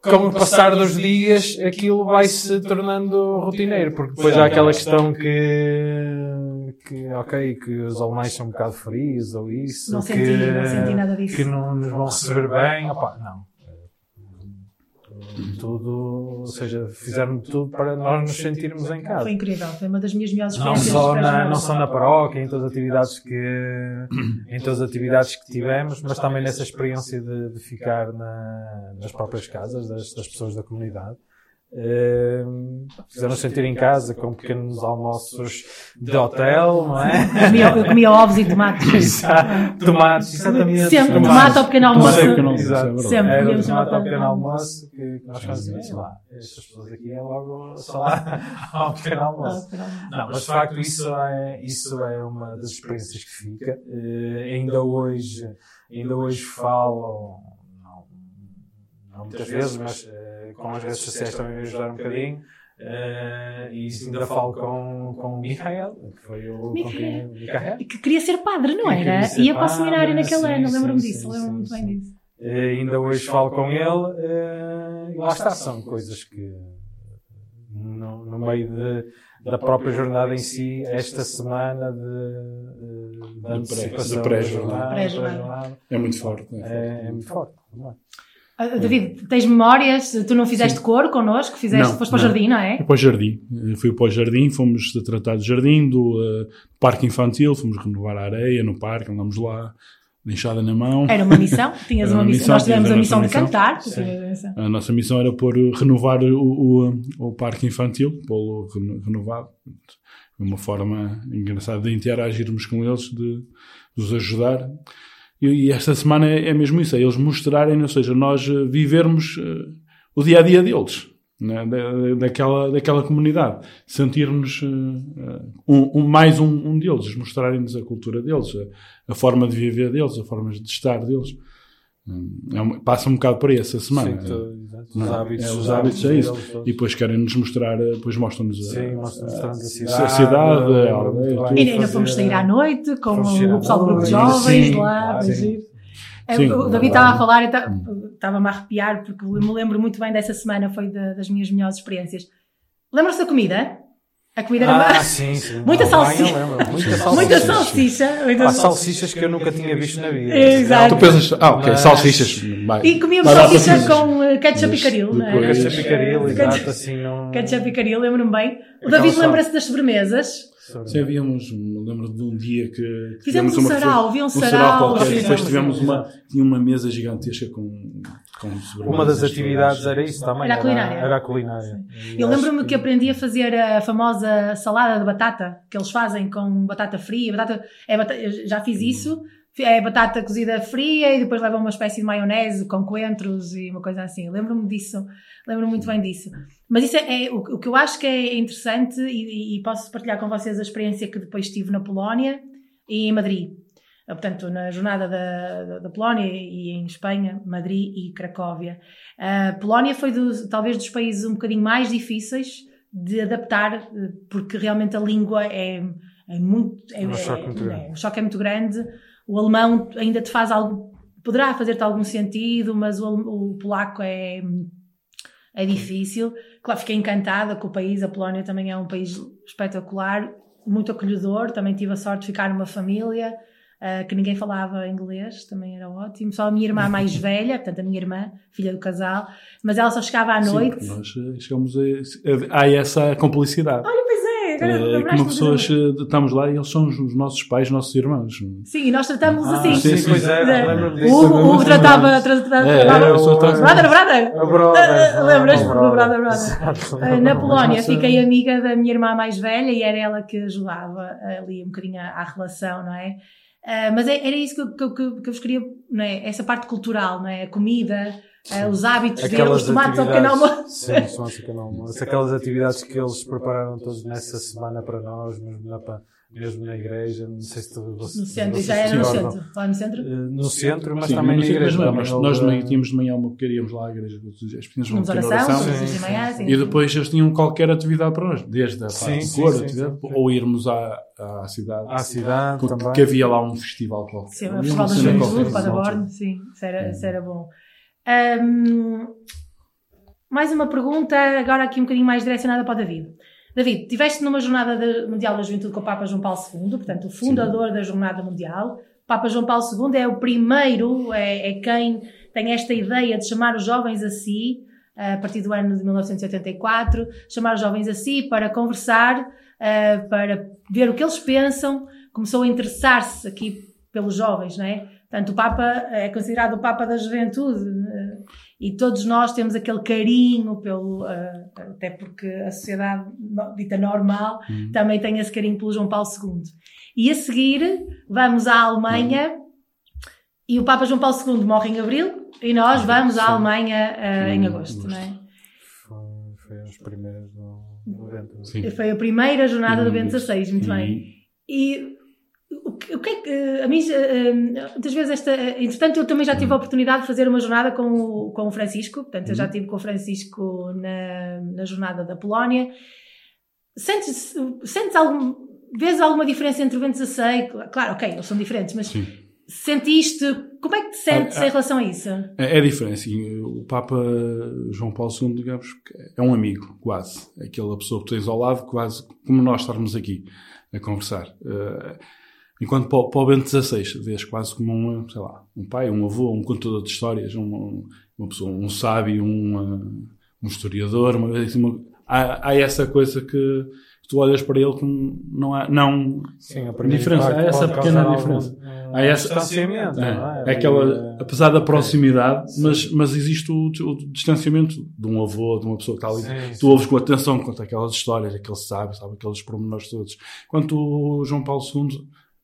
Speaker 3: com o passar dos dias, aquilo vai se tornando rotineiro, porque depois há aquela questão que, que ok, que os alemães são um bocado frios ou isso,
Speaker 1: Não
Speaker 3: que,
Speaker 1: senti, não senti nada disso.
Speaker 3: que não nos vão receber bem. Opa, não. Tudo, ou seja, fizeram tudo para nós nos sentirmos em casa.
Speaker 1: Foi incrível, foi uma das minhas melhores
Speaker 3: Não
Speaker 1: experiências.
Speaker 3: só,
Speaker 1: dos
Speaker 3: na, não só na paróquia, em todas as atividades que, em todas as atividades que tivemos, mas também nessa experiência de, de ficar na- nas próprias casas das, das pessoas da comunidade. Eh, Fizeram sentir em casa com pequenos almoços de hotel, não é?
Speaker 1: Comia, eu comia ovos e tomates.
Speaker 3: Exato. Tomates, exatamente.
Speaker 1: Sempre
Speaker 3: Tomates.
Speaker 1: tomate ao pequeno almoço.
Speaker 2: Tomate ao pequeno almoço,
Speaker 3: Exato.
Speaker 2: é.
Speaker 1: Sempre
Speaker 3: Era o tomate ao pequeno almoço que nós fazíamos lá. Estas pessoas aqui é logo só lá ao pequeno almoço. Não, mas de facto isso é, isso é uma das experiências que fica. Eh, ainda hoje, ainda hoje falo, não, não muitas vezes, mas eh, com as redes sociais também me ajudaram um bocadinho. Eh, e isso ainda falo com, com o Michael, que foi o com Michael.
Speaker 1: Que queria ser padre, não
Speaker 3: Que
Speaker 1: era? Ia para o seminário naquele
Speaker 3: sim,
Speaker 1: ano, lembro-me disso, lembro-me muito bem disso.
Speaker 3: Eh, ainda hoje falo com ele eh, e lá está, são coisas que no, no meio de, da própria jornada em si, esta semana de, eh, de
Speaker 2: pré-
Speaker 3: antecipação
Speaker 2: de
Speaker 3: da
Speaker 2: pré-jornada.
Speaker 3: jornada,
Speaker 1: Pré-jornada.
Speaker 3: pré-jornada,
Speaker 2: É muito forte. É forte.
Speaker 3: é, é muito forte. é?
Speaker 1: Ah, David, tens memórias? Tu não fizeste coro connosco? Fizeste,
Speaker 2: Não,
Speaker 1: foste para o jardim, não é?
Speaker 2: Fui para o jardim. Fui para o jardim, fomos tratar do jardim, do eh, parque infantil, fomos renovar a areia no parque, andámos lá, de enxada na mão.
Speaker 1: Era uma missão? Tinhas uma
Speaker 2: uma
Speaker 1: missão. Nós tivemos a
Speaker 2: a
Speaker 1: missão de
Speaker 2: missão.
Speaker 1: cantar.
Speaker 3: Sim.
Speaker 1: a.
Speaker 2: A nossa missão era pôr, renovar o, o, o parque infantil, pô-lo reno- renovado. Uma forma engraçada de interagirmos com eles, de os ajudar. E, esta semana é, é mesmo isso, é eles mostrarem, ou seja, nós eh, vivermos eh, o dia a dia deles, né, da, daquela, daquela comunidade, sentirmos eh, um, um- mais um, um deles, mostrarem-nos a cultura deles, a, a forma de viver deles, a forma de estar deles. Hum, é uma- passa um bocado por aí essa semana.
Speaker 3: Sim.
Speaker 2: Não,
Speaker 3: os hábitos,
Speaker 2: é, os hábitos é isso. E depois querem-nos mostrar, eh, depois mostram-nos a,
Speaker 3: Sim, mostram-nos a
Speaker 2: a
Speaker 3: cidade,
Speaker 2: cidade, a
Speaker 3: lembro-me
Speaker 2: aldeia,
Speaker 3: muito
Speaker 2: tudo.
Speaker 3: bem.
Speaker 1: E ainda fomos sair à noite com o pessoal do grupo de jovens
Speaker 3: sim,
Speaker 1: lá.
Speaker 3: sim.
Speaker 1: É,
Speaker 2: Sim,
Speaker 1: o David estava a falar, eu ta- estava-me a arrepiar porque me lembro muito bem dessa semana, foi da- das minhas melhores experiências. Lembra-se da comida? A comida era
Speaker 3: Ah, sim, sim.
Speaker 1: muita salsicha.
Speaker 3: Muita salsicha.
Speaker 1: salsicha. muita
Speaker 3: Há
Speaker 1: salsicha.
Speaker 3: salsichas que eu nunca tinha visto na vida.
Speaker 1: Exato.
Speaker 2: Tu pensas, ah, ok,
Speaker 3: Mas-
Speaker 2: salsichas. vai.
Speaker 1: E comíamos salsicha com eh, ketchup e
Speaker 2: Mas
Speaker 1: caril, não é?
Speaker 3: Ketchup e caril,
Speaker 1: Ketchup-
Speaker 3: exato, assim não...
Speaker 1: Ketchup e caril, lembro-me bem. O David lembra-se das sobremesas.
Speaker 2: Sim, havíamos, me lembro de um dia que
Speaker 1: Fizemos um
Speaker 2: uma
Speaker 1: sarau, havia um
Speaker 2: um
Speaker 1: sarau.
Speaker 2: qualquer, depois tivemos uma, tinha uma mesa gigantesca com.
Speaker 3: Uma das atividades era isso também.
Speaker 1: Era a culinária.
Speaker 3: Era a culinária.
Speaker 1: Eu lembro-me que aprendi a fazer a famosa salada de batata, que eles fazem com batata fria. Batata, é bata- eu já fiz isso. É batata cozida fria e depois leva uma espécie de maionese com coentros e uma coisa assim. Lembro-me disso. Lembro-me muito bem disso. Mas isso é, é o, o que eu acho que é interessante e, e posso partilhar com vocês a experiência que depois tive na Polónia e em Madrid. Eh, Portanto, na jornada da, da, Polónia e em Espanha, Madrid e Cracóvia. A Polónia foi dos, talvez dos países um bocadinho mais difíceis de adaptar, porque realmente a língua é, é muito. É,
Speaker 3: Um choque muito
Speaker 1: é-
Speaker 3: grande.
Speaker 1: é- o choque é muito grande. O alemão ainda te faz algo. Poderá fazer-te algum sentido, mas o, o polaco é, é difícil. Claro, fiquei encantada com o país. A Polónia também é um país espetacular, muito acolhedor. Também tive a sorte de ficar numa família ah, que ninguém falava inglês, também era ótimo. Só a minha irmã mais velha, portanto, a minha irmã, filha do casal, mas ela só chegava à
Speaker 2: Sim,
Speaker 1: noite.
Speaker 2: porque nós eh, chegamos a, a, a essa complicidade.
Speaker 1: Olha, pois é, agora
Speaker 2: Eh,
Speaker 1: lembraste-me
Speaker 2: como
Speaker 1: de
Speaker 2: pessoas, eh, estamos lá e eles são os, os nossos pais, nossos irmãos.
Speaker 1: Sim, e nós tratamos
Speaker 3: Ah,
Speaker 1: assim.
Speaker 3: sim, pois é, lembro-me disso.
Speaker 1: O Hugo tratava.
Speaker 2: trans-
Speaker 1: Brother, brother! Ah, Lembras-te do brother, brother? Na Polónia fiquei amiga da minha irmã mais velha e era ela que ajudava ali um bocadinho à relação, não é? Ah, mas é- era isso que eu, que, eu- que eu- vos queria, não é? Essa parte cultural, não é? A comida, ah, os hábitos deles, os tomates ao pequeno almoço.
Speaker 3: Sim, os tomates ao pequeno almoço. Aquelas atividades que eles prepararam todos nessa semana para nós, mesmo na, pa- mesmo na igreja. Não sei se tu,
Speaker 1: No centro, já era no centro. Lá no centro?
Speaker 3: Eh, No centro, mas
Speaker 2: Sim,
Speaker 3: também
Speaker 2: mas
Speaker 3: na igreja.
Speaker 2: mas,
Speaker 3: também
Speaker 2: nós, de manhã tínhamos de manhã uma íamos lá à igreja, as pequenas vão ter
Speaker 1: oração,
Speaker 2: oração.
Speaker 3: Sim,
Speaker 1: manhã,
Speaker 3: sim.
Speaker 2: E depois eles tinham qualquer atividade para nós, desde a parte de cor,
Speaker 3: sim,
Speaker 2: atividade,
Speaker 3: sim.
Speaker 2: ou irmos à, à cidade.
Speaker 3: À cidade
Speaker 2: porque
Speaker 3: também.
Speaker 2: que havia lá um festival qualquer.
Speaker 1: Sim, o Festival da Juventude, Paderborn, sim, isso era, isso era bom. Ahm, mais uma pergunta, agora aqui um bocadinho mais direcionada para o David. David, estiveste numa jornada da- mundial da juventude com o Papa João Paulo II, portanto, o fundador da jornada mundial. O Papa João Paulo II é o primeiro, é, é quem tem esta ideia de chamar os jovens a si, a partir do ano de 1984, chamar os jovens a si para conversar, eh, para ver o que eles pensam, começou a interessar-se aqui pelos jovens, não é? Portanto, o Papa é considerado o Papa da Juventude eh, e todos nós temos aquele carinho pelo, eh, até porque a sociedade dita normal
Speaker 2: Uhum.
Speaker 1: também tem esse carinho pelo João Paulo II. E a seguir vamos à Alemanha e o Papa João Paulo II morre em abril e nós vamos à
Speaker 3: Sim.
Speaker 1: Alemanha eh, em
Speaker 2: Hum,
Speaker 1: agosto, não é?
Speaker 3: Foi, foi os primeiros do, do.
Speaker 2: Sim.
Speaker 1: Foi a primeira jornada do Bento XVI, muito
Speaker 2: e-
Speaker 1: bem. E o que, é que, a mim, eh, muitas vezes esta, eh, entretanto eu também já tive a oportunidade de fazer uma jornada com o, com o Francisco, portanto eu já estive com o Francisco na, na jornada da Polónia. Sentes, sentes algum, vês alguma diferença entre o Bento XVI? Claro, ok, eles são diferentes, mas
Speaker 2: Sim.
Speaker 1: sentiste, como é que te sentes
Speaker 2: Ah, ah.
Speaker 1: em relação a isso?
Speaker 2: É, é diferente. assim, o Papa João Paulo II, digamos, é um amigo, quase. Aquela pessoa que tens ao lado, quase como nós estarmos aqui a conversar. Eh, enquanto para, o- para o Bento XVI, vês quase como um, sei lá, um pai, um avô, um contador de histórias, um- uma pessoa, um sábio, um, eh, um historiador. Uma, assim, uma- há, há essa coisa que tu olhas para ele como não há, não,
Speaker 3: Sim, a
Speaker 2: diferença, há essa pequena diferença.
Speaker 3: algum,
Speaker 2: Há essa-
Speaker 3: distanciamento,
Speaker 2: É,
Speaker 3: é?
Speaker 2: é aquela,
Speaker 3: E,
Speaker 2: apesar da proximidade,
Speaker 3: Sim.
Speaker 2: mas, mas existe o, o distanciamento de um avô, de uma pessoa que está ali.
Speaker 3: Sim,
Speaker 2: tu
Speaker 3: sim.
Speaker 2: ouves com atenção, conta aquelas histórias, aquele sabe, sabe aqueles pormenores todos. Quanto o João Paulo II,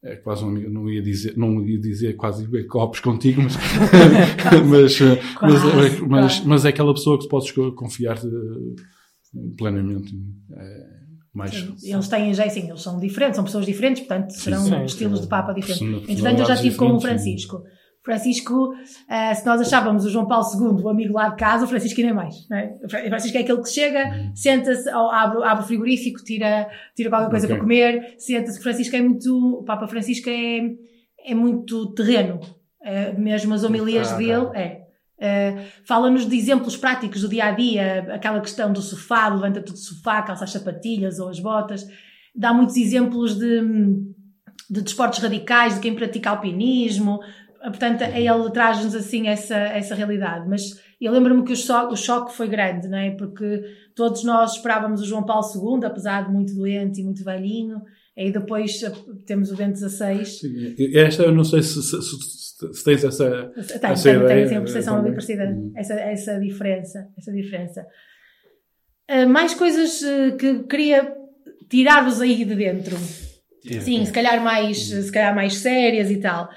Speaker 2: é quase um amigo, não ia dizer, não ia dizer quase beber copos contigo, mas, mas, eh, mas,
Speaker 1: Quase,
Speaker 2: mas,
Speaker 1: quase.
Speaker 2: mas é aquela pessoa que tu podes confiar eh, plenamente. É, mais,
Speaker 1: Eles têm, já assim, eles são diferentes, são pessoas diferentes, portanto serão
Speaker 3: sim,
Speaker 1: estilos
Speaker 3: sim.
Speaker 1: de Papa diferentes. Entretanto, eu já estive com o Francisco. Francisco, ah, se nós achávamos o João Paulo II o amigo lá de casa, o Francisco ainda é mais. Não é? O Fra- o Francisco é aquele que chega, senta-se, ou abre, abre o frigorífico, tira, tira qualquer coisa
Speaker 2: Ok.
Speaker 1: para comer, senta-se. O Francisco é muito, o Papa Francisco é, é muito terreno. Eh, mesmo as homilias
Speaker 3: Ah,
Speaker 1: dele, é. Eh, Fala-nos de exemplos práticos do dia a dia, aquela questão do sofá, levanta-te do sofá, calça as sapatilhas ou as botas. Dá muitos exemplos de, de desportos radicais, de quem pratica alpinismo. Portanto, ele traz-nos assim essa, essa realidade. Mas eu lembro-me que o choque, o choque foi grande, não é? Porque todos nós esperávamos o João Paulo II, apesar de muito doente e muito velhinho. E depois eh, temos o Bento XVI.
Speaker 2: Esta eu não sei se, se, se- se tens essa.
Speaker 1: Tem,
Speaker 2: essa
Speaker 1: tem
Speaker 2: ideia,
Speaker 1: assim, a percepção ali parecida,
Speaker 2: Hum.
Speaker 1: essa, essa diferença, essa diferença. Ah, mais coisas eh, que queria tirar-vos aí de dentro. Sim, se calhar mais, se calhar mais sérias e tal.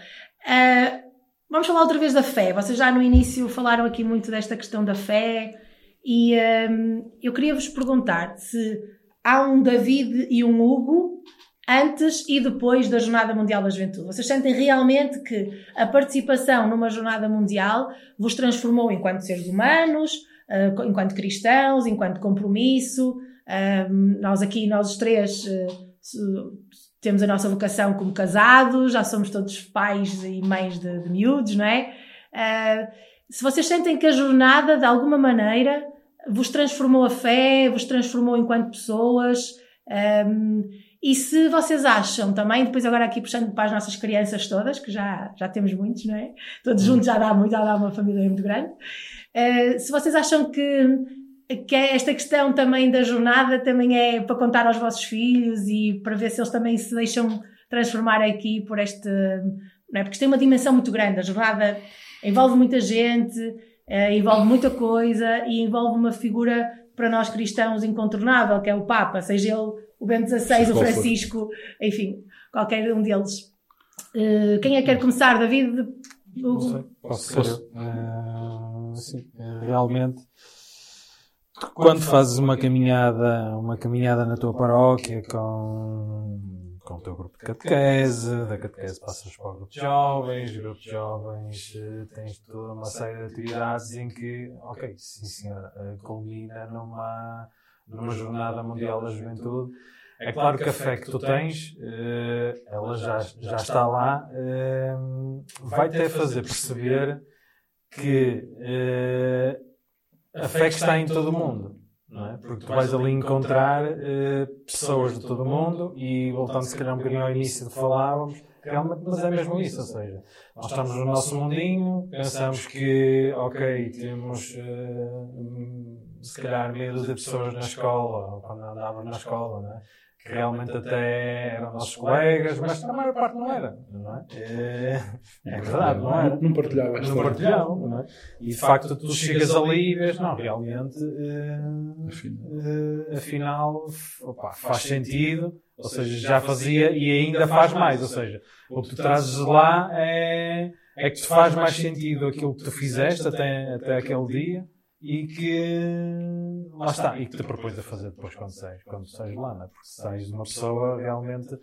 Speaker 1: Ah, vamos falar outra vez da fé. Vocês já no início falaram aqui muito desta questão da fé e ahm, eu queria vos perguntar se há um David e um Hugo antes e depois da Jornada Mundial da Juventude. Vocês sentem realmente que a participação numa Jornada Mundial vos transformou enquanto seres humanos, ah, enquanto cristãos, enquanto compromisso? Nós aqui, nós os três, se- temos a nossa vocação como casados, já somos todos pais e mães de, de miúdos, não é? Ah, se vocês sentem que a jornada, de alguma maneira, vos transformou a fé, vos transformou enquanto pessoas, ahm, e se vocês acham também, depois agora aqui puxando para as nossas crianças todas, que já, já temos muitos, não é? Todos juntos já dá muito, já dá uma família muito grande. Ah, se vocês acham que, que esta questão também da jornada também é para contar aos vossos filhos e para ver se eles também se deixam transformar aqui por este. Não é? Porque isto tem uma dimensão muito grande. A jornada envolve muita gente, eh, envolve muita coisa e envolve uma figura para nós cristãos incontornável, que é o Papa, seja ele o Bento XVI, o. Francisco, enfim, qualquer um deles. Eh, quem é que quer começar, David?
Speaker 3: Não sei, posso ser. Ah, sim, eh, realmente, quando fazes uma caminhada, uma caminhada na tua paróquia com, com o teu grupo de catequese, da catequese passas para o grupo de jovens, o grupo de jovens eh, tens toda uma série de atividades em que, ok, sim senhora, eh, culmina numa, numa jornada mundial da juventude. É claro que a fé que tu tens, eh, ela já, já está lá, vai-te fazer perceber que a fé que está em todo o mundo. Não é? Porque tu vais ali encontrar eh, pessoas de todo o mundo e voltando se calhar um bocadinho ao início que falávamos, realmente, mas é mesmo isso, ou seja, nós estamos no nosso mundinho, pensamos que, ok, temos eh, se calhar meia dúzia de pessoas na escola, ou quando andávamos na escola, né? Que realmente até eram nossos colegas, mas a maior parte não era, não é? É, é verdade, não era.
Speaker 2: Não partilhava a
Speaker 3: Não partilhavam, não é? E de facto tu chegas ali e vês, não, realmente, eh, eh, afinal, f- opa, faz sentido, ou seja, já fazia e ainda faz mais, ou seja, o que tu trazes lá é, é que te faz mais sentido aquilo que tu fizeste até, até aquele dia e que lá está, e que te propões a fazer depois quando sais, quando sais lá, não é? Porque sais de uma pessoa realmente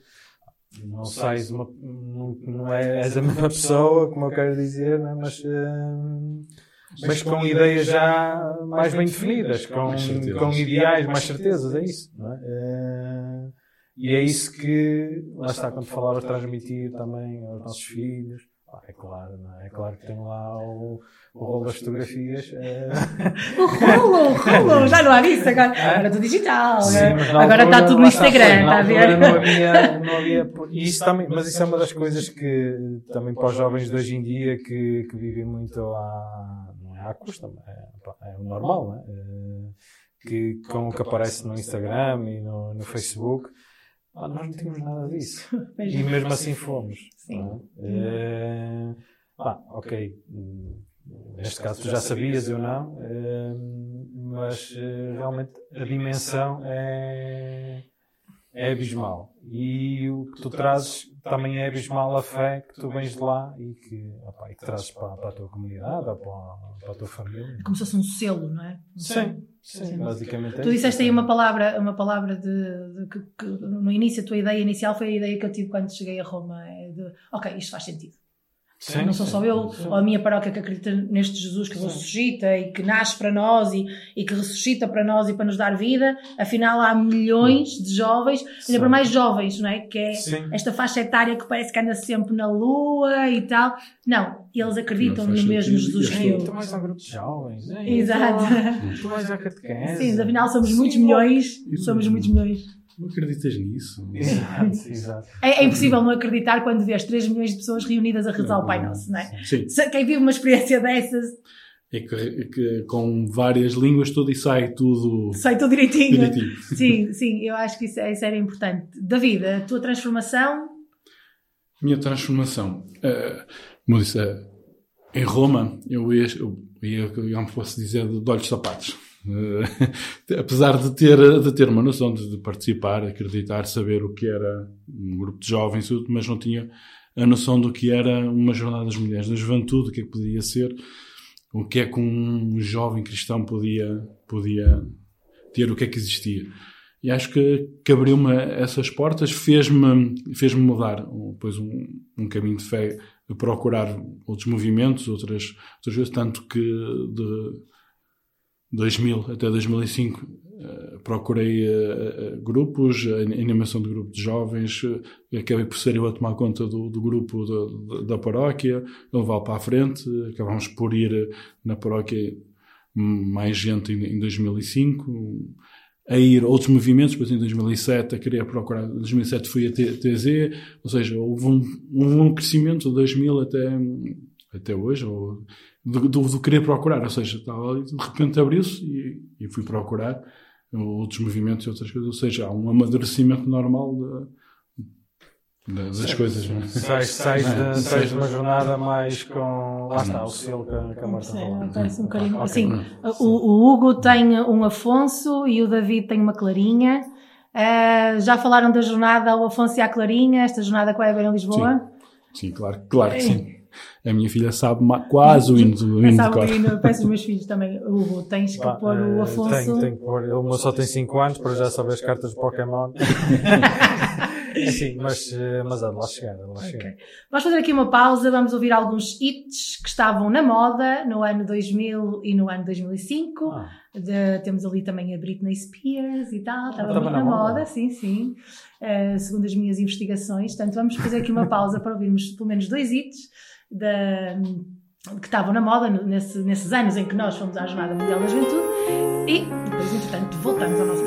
Speaker 3: não sais uma, não, não é, és a mesma pessoa, como eu quero dizer, não é? mas, eh, mas com ideias já mais bem definidas, com, com ideais, mais certezas, é isso, é? Eh, e é isso que, lá está, quando falavas de transmitir também aos nossos filhos, pá, é claro, não é? É claro que tem lá o, o rolo das fotografias. eh,
Speaker 1: O rolo, o rolo, já não há disso agora. Agora é tudo digital.
Speaker 3: Sim,
Speaker 1: agora-
Speaker 3: na
Speaker 1: agora
Speaker 3: altura,
Speaker 1: está tudo no Instagram, está a ver?
Speaker 3: Não havia, não havia, isso também, mas isso é uma das coisas que também para os jovens de hoje em dia que, que vivem muito à, não é à custa, é, é o normal, né? Eh, que com o que aparece no Instagram e no, no Facebook, ah, nós não tínhamos nada disso. E mesmo assim fomos. não é? Eh, ah, ok. hum, Neste caso tu já sabias, eu não, eh, mas eh, realmente a dimensão é, é abismal. E o que tu trazes também é abismal a fé que tu vens de lá e que, opá, e que trazes para, para a tua comunidade ou para, para a tua família.
Speaker 1: Como se fosse um selo, não é? Um
Speaker 3: Sim,
Speaker 1: selo.
Speaker 3: sim, basicamente é
Speaker 1: Tu disseste aí uma palavra, uma palavra de, de que, que no início a tua ideia inicial foi a ideia que eu tive quando cheguei a Roma, é de ok, isto faz sentido.
Speaker 3: Sim,
Speaker 1: não sou
Speaker 3: sim,
Speaker 1: só eu
Speaker 3: sim.
Speaker 1: ou a minha paróquia que acredita neste Jesus que ressuscita e que nasce para nós e, e que ressuscita para nós e para nos dar vida. Afinal, há milhões de jovens, ainda para mais jovens, não é? Que é
Speaker 3: Sim.
Speaker 1: esta faixa etária que parece que anda sempre na lua e tal. Não, eles acreditam no mesmo. Jesus que eu.
Speaker 3: Tu vais ao grupo de jovens. né?
Speaker 1: Exato.
Speaker 3: Vais à catequese.
Speaker 1: Sim, afinal somos muitos milhões. Somos muitos milhões.
Speaker 2: Não acreditas nisso?
Speaker 3: Exato, exato.
Speaker 1: É, é impossível não acreditar quando vês 3 milhões de pessoas reunidas a rezar o Pai Nosso, não é?
Speaker 2: Sim.
Speaker 1: Se- Quem vive uma experiência dessas,
Speaker 2: É que, é que com várias línguas tudo e sai tudo
Speaker 1: sai tudo direitinho.
Speaker 2: direitinho.
Speaker 1: Sim, sim, eu acho que isso, isso era importante. David, a tua transformação,
Speaker 2: Minha transformação. eh, como eu disse, eh, em Roma, eu ia, eu ia, eu não posso dizer, de olhos sapatos. Eh, apesar de ter, de ter uma noção de, de participar, acreditar, saber o que era um grupo de jovens, mas não tinha a noção do que era uma jornada das mulheres, da juventude, o que é que podia ser, o que é que um jovem cristão podia, podia ter, o que é que existia. E acho que, que abriu-me essas portas, fez-me fez mudar um, depois um, um caminho de fé, procurar outros movimentos, outras, outras coisas, tanto que de 2000 até 2005 eh, procurei eh, eh, grupos, animação de grupo de jovens, acabei por ser eu a tomar conta do, do grupo da, da, paróquia, a levá-lo para a frente, acabámos por ir na paróquia mais gente em, em 2005, a ir a outros movimentos, depois em 2007 a querer procurar, em 2007 fui a TZ, ou seja, houve um, um crescimento de 2000 até, até hoje, ou, do, do, do querer procurar, ou seja, estava ali, de repente abriu-se e, e fui procurar outros movimentos e outras coisas, ou seja, há um amadurecimento normal da- da- das coisas. Não é?
Speaker 3: Sais, sais,
Speaker 2: Não
Speaker 3: de, sais de uma jornada mais com. Lá está, o selo que, a- Marta
Speaker 1: Sim,
Speaker 3: falou.
Speaker 1: um. Assim, o, o Hugo tem um Afonso e o David tem uma Clarinha. Ah, já falaram da jornada ao Afonso e à Clarinha, esta jornada que vai haver em Lisboa?
Speaker 2: Sim, claro, claro que sim. A minha filha sabe quase o hino, do- o hino de
Speaker 1: Sabe,
Speaker 2: cor.
Speaker 1: o hino, peço aos meus filhos também, Hugo, tens que
Speaker 3: Pá,
Speaker 1: pôr o
Speaker 3: eh,
Speaker 1: Afonso.
Speaker 3: Tenho, tenho que pôr. Ele meu só tem 5 anos, para já saber as cartas de Pokémon. Assim, mas, eh, mas há de lá chegar, há de lá chegar.
Speaker 1: Vamos fazer aqui uma pausa, vamos ouvir alguns hits que estavam na moda no ano 2000 e no ano 2005.
Speaker 3: Ah.
Speaker 1: De- temos ali também a Britney Spears e tal, estava muito
Speaker 3: na
Speaker 1: na moda,
Speaker 3: moda.
Speaker 1: sim, sim, Eh, segundo as minhas investigações. Portanto, vamos fazer aqui uma pausa para ouvirmos pelo menos dois hits da- que estavam na moda nesse- nesses anos em que nós fomos à Jornada Mundial da Juventude. E depois, entretanto, voltamos ao nosso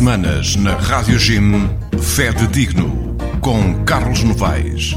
Speaker 10: semanas na Rádio Jim, Fé de Digno, com Carlos Novaes.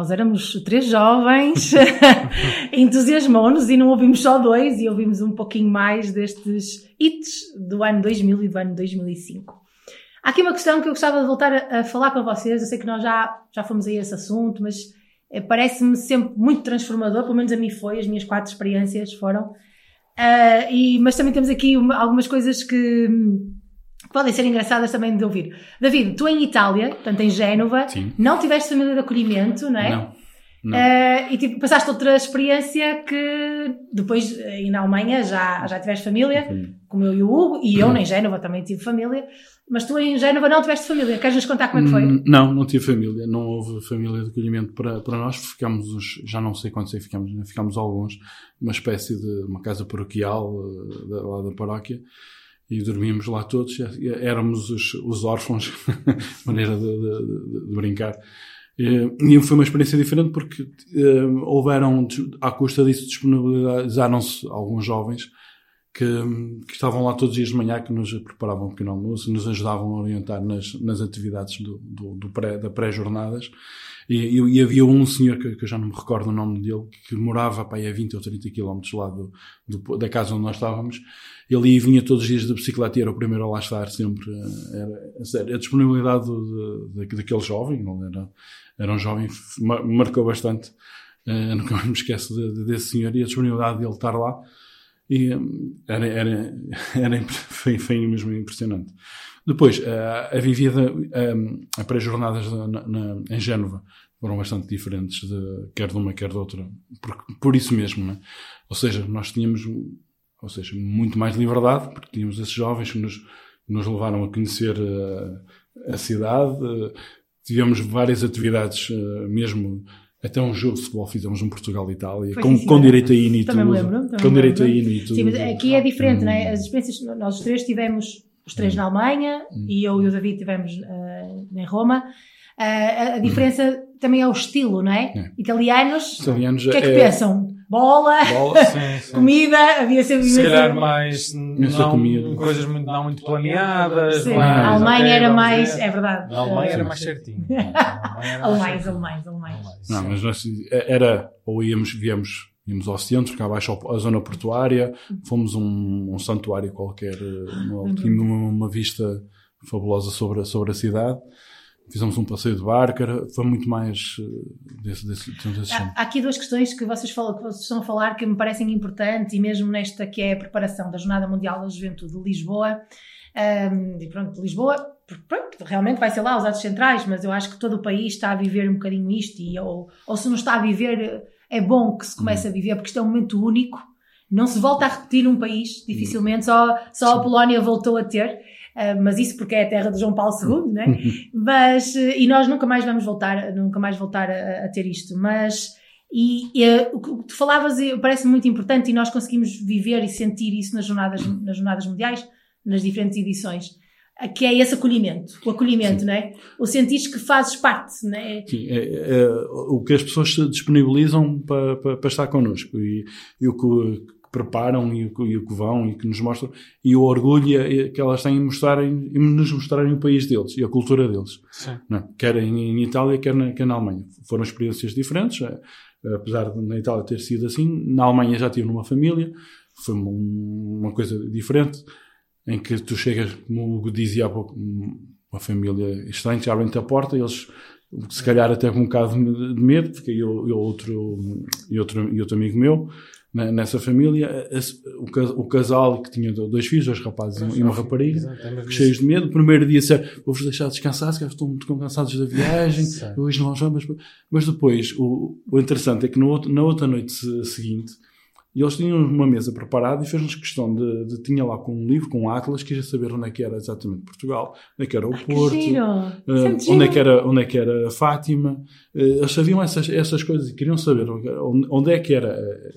Speaker 1: Nós éramos três jovens, entusiasmou-nos e não ouvimos só dois e ouvimos um pouquinho mais destes hits do ano 2000 e do ano 2005. Há aqui uma questão que eu gostava de voltar a, falar com vocês. Eu sei que nós já, já fomos a esse assunto, mas eh, parece-me sempre muito transformador, pelo menos a mim foi, as minhas quatro experiências foram. Ah, e, mas também temos aqui uma- algumas coisas que, hum, que podem ser engraçadas também de ouvir. David, tu em Itália, portanto em Génova,
Speaker 2: Sim.
Speaker 1: não tiveste família de acolhimento, não é?
Speaker 2: Não. Não.
Speaker 1: Ah, e tipo, passaste outra experiência que depois, aí na Alemanha, já, já tiveste família, como eu e o Hugo, e eu em Génova também tive família, mas tu em Génova não tiveste família. Queres-nos contar como é que foi?
Speaker 2: Hum, Não, não tive família. Não houve família de acolhimento para, para nós. Ficámos, uns, já não sei quantos é que ficámos, né? ficámos alguns, uma espécie de uma casa paroquial eh, lá da paróquia e dormíamos lá todos. Éramos os, os órfãos, maneira de, de- de- brincar. E foi uma experiência diferente porque eh, houveram, à custa disso, disponibilizaram-se alguns jovens que, que estavam lá todos os dias de manhã, que nos preparavam um pequeno almoço, nos ajudavam a orientar nas, nas atividades do, do, do pré, da pré-jornadas. E, e- havia um senhor, que, que eu já não me recordo o nome dele, que morava aí a 20 ou 30 quilómetros lá do, do- da casa onde nós estávamos. Ele e vinha todos os dias de bicicleta e era o primeiro a lá estar sempre. eh, Era, a a disponibilidade de- daquele jovem, ele era, era um jovem, ma- marcou bastante. Eh, nunca me esqueço de- de- desse senhor e a disponibilidade dele estar lá. E hum, era, era, era, foi, foi mesmo impressionante. Depois, eh, a vivida, hum, a pré-jornadas na, na- em Génova foram bastante diferentes, de, quer de uma, quer de outra, por, por isso mesmo, né? Ou seja, nós tínhamos, ou seja, muito mais liberdade, porque tínhamos esses jovens que nos, nos levaram a conhecer eh, a cidade, eh, tivemos várias atividades, eh, mesmo até um jogo de futebol fizemos um Portugal-Itália,
Speaker 1: Foi
Speaker 2: com,
Speaker 1: sim,
Speaker 2: com
Speaker 1: senhora.
Speaker 2: direito a hino e tudo.
Speaker 1: lembro.
Speaker 2: com direito a hino e tudo.
Speaker 1: Sim, mas aqui é diferente,
Speaker 2: Hum.
Speaker 1: não é? As experiências, nós os três tivemos, os três na Alemanha e eu e o David tivemos ah, em Roma. A, a diferença também é o estilo, não é? Italianos,
Speaker 2: Italianos
Speaker 1: o que é que
Speaker 2: é-
Speaker 1: pensam? Bola,
Speaker 3: Bola, sim, sim.
Speaker 1: comida, havia sempre
Speaker 3: Se calhar mais não,
Speaker 2: comida.
Speaker 3: coisas muito, não muito planeadas.
Speaker 1: Sim,
Speaker 3: mais,
Speaker 1: a Alemanha
Speaker 3: ok,
Speaker 1: era mais,
Speaker 3: ver.
Speaker 1: é verdade.
Speaker 3: Na Alemanha era mais certinho.
Speaker 1: Alemães, alemães, alemães.
Speaker 2: Não, mas nós, era, ou íamos, viemos, íamos ao centro, cá abaixo à zona portuária, fomos a um, um santuário qualquer, eh, uma, tinha uma, uma vista fabulosa sobre a, sobre a cidade. Fizemos um passeio de barco, era, foi muito mais eh, desse, desse, desse
Speaker 1: Há, há aqui duas questões que vocês, falam, que vocês estão a falar que me parecem importantes, e mesmo nesta que é a preparação da Jornada Mundial da Juventude de Lisboa. Ahm, e pronto, Lisboa, pronto, realmente vai ser lá os atos centrais, mas eu acho que todo o país está a viver um bocadinho isto, e, ou, ou se não está a viver, é bom que se comece a viver, porque isto é um momento único. Não se volta a repetir num país, dificilmente, só, só a Polónia voltou a ter. Ah, mas isso porque é a terra de João Paulo II, né? Mas, eh, e nós nunca mais vamos voltar, nunca mais voltar a, a ter isto. Mas, e, e, eh, o que tu falavas eh, parece muito importante e nós conseguimos viver e sentir isso nas jornadas, nas jornadas mundiais, nas diferentes edições, que é esse acolhimento, o acolhimento, não é? O sentir que fazes parte, não é?
Speaker 2: Sim, é, é o que as pessoas se disponibilizam para, para, para estar connosco e, e o que preparam e o, que, e o que vão e que nos mostram e o orgulho é- que elas têm em, mostrarem, em nos mostrarem o país deles e a cultura deles.
Speaker 3: Sim.
Speaker 2: Não é? Quer em, em Itália, quer na, quer na Alemanha. Foram experiências diferentes, eh, apesar de na Itália ter sido assim. Na Alemanha já tive numa família, foi uma, uma coisa diferente, em que tu chegas, como dizia há pouco, uma família estranha, te abrem-te a porta e eles, se calhar até com um bocado de medo, porque eu, eu outro, e outro, e outro amigo meu, ne- nessa família, o, cas- o casal que tinha dois filhos, dois rapazes e uma rapariga,
Speaker 3: Exato, é
Speaker 2: que cheios de medo, o primeiro dia disseram, vou-vos deixar descansar, se estão muito cansados da viagem, hoje não vamos, mas depois, o, o interessante é que no na outra noite se- seguinte, e eles tinham uma mesa preparada e fez-nos questão de, de- Tinha lá com um livro, com um atlas, queria saber onde é que era exatamente Portugal, onde é que era o Porto,
Speaker 1: Isso é muito
Speaker 2: onde, é que era, onde é que era Fátima. Eh, eles sabiam essas, essas coisas e queriam saber onde, onde é que era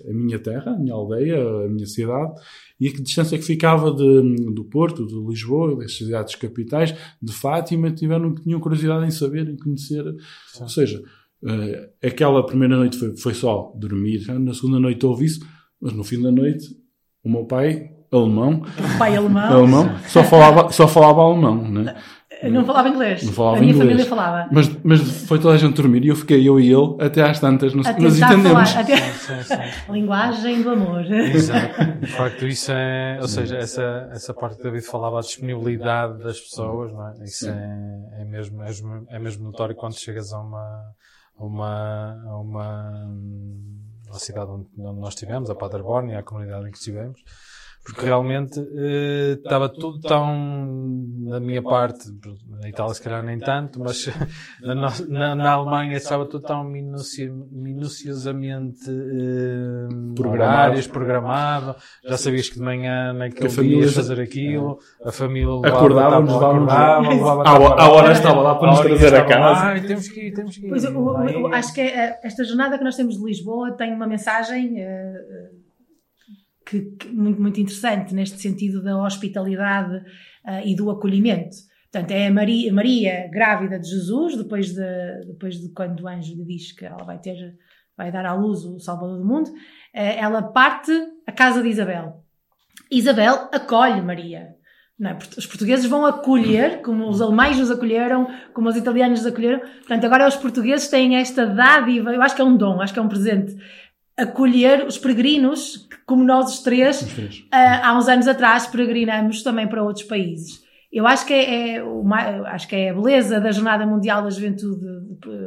Speaker 2: a, minha terra, a minha aldeia, a minha cidade e a que distância é que ficava de, do Porto, de Lisboa, das cidades capitais, de Fátima. Tiveram, tinham curiosidade em saber, em conhecer. Ou seja, eh, aquela primeira noite foi, foi só dormir, na segunda noite houve isso, mas no fim da noite o meu pai, alemão,
Speaker 1: Pai alemão.
Speaker 2: alemão só, falava, só falava alemão, né?
Speaker 1: Não falava inglês.
Speaker 2: Não falava
Speaker 1: a minha
Speaker 2: inglês.
Speaker 1: família falava.
Speaker 2: Mas, mas foi toda a gente dormir e eu fiquei, eu e ele, até às tantas, nos,
Speaker 1: tentar
Speaker 2: entendemos.
Speaker 1: falar. Até...
Speaker 3: Sim, sim.
Speaker 1: Linguagem do amor.
Speaker 3: Exato. De facto, isso é, ou seja, essa, essa parte que o David falava, a disponibilidade das pessoas, não é? Isso é, é mesmo, é mesmo, é mesmo notório quando chegas a uma, a uma, a uma, a cidade onde, nós estivemos, a Paderborn e a comunidade em que estivemos. Porque realmente eh, estava tudo tão, da minha parte, na Itália se calhar nem tanto, mas na, na, na Alemanha estava tudo tão minuci, minuciosamente eh,
Speaker 2: Programado.
Speaker 3: horários, programado. Já sabias que de manhã naquele
Speaker 2: família
Speaker 3: dia ias fazer aquilo, a família levava,
Speaker 2: Acordávamos,
Speaker 3: estava-
Speaker 2: levávamos-
Speaker 3: acordava, levava
Speaker 2: À hora- à hora estava lá para nos trazer a
Speaker 3: lá,
Speaker 2: casa.
Speaker 3: "Ai, temos que ir, temos que ir.
Speaker 1: Pois, eu, eu- eu acho que é, esta jornada que nós temos de Lisboa tem uma mensagem eh, que, que muito, muito interessante neste sentido da hospitalidade eh, e do acolhimento. Portanto, é a Maria, Maria grávida de Jesus, depois de, depois de quando o anjo lhe diz que ela vai ter, vai dar à luz o Salvador do mundo, eh, ela parte à casa de Isabel. Isabel acolhe Maria. É? Os portugueses vão acolher, como os alemães nos acolheram, como os italianos nos acolheram. Portanto, agora os portugueses têm esta dádiva, eu acho que é um dom, acho que é um presente, acolher os peregrinos, como nós os três, ah, há uns anos atrás, peregrinamos também para outros países. Eu acho que é, é o ma- acho que é a beleza da Jornada Mundial da Juventude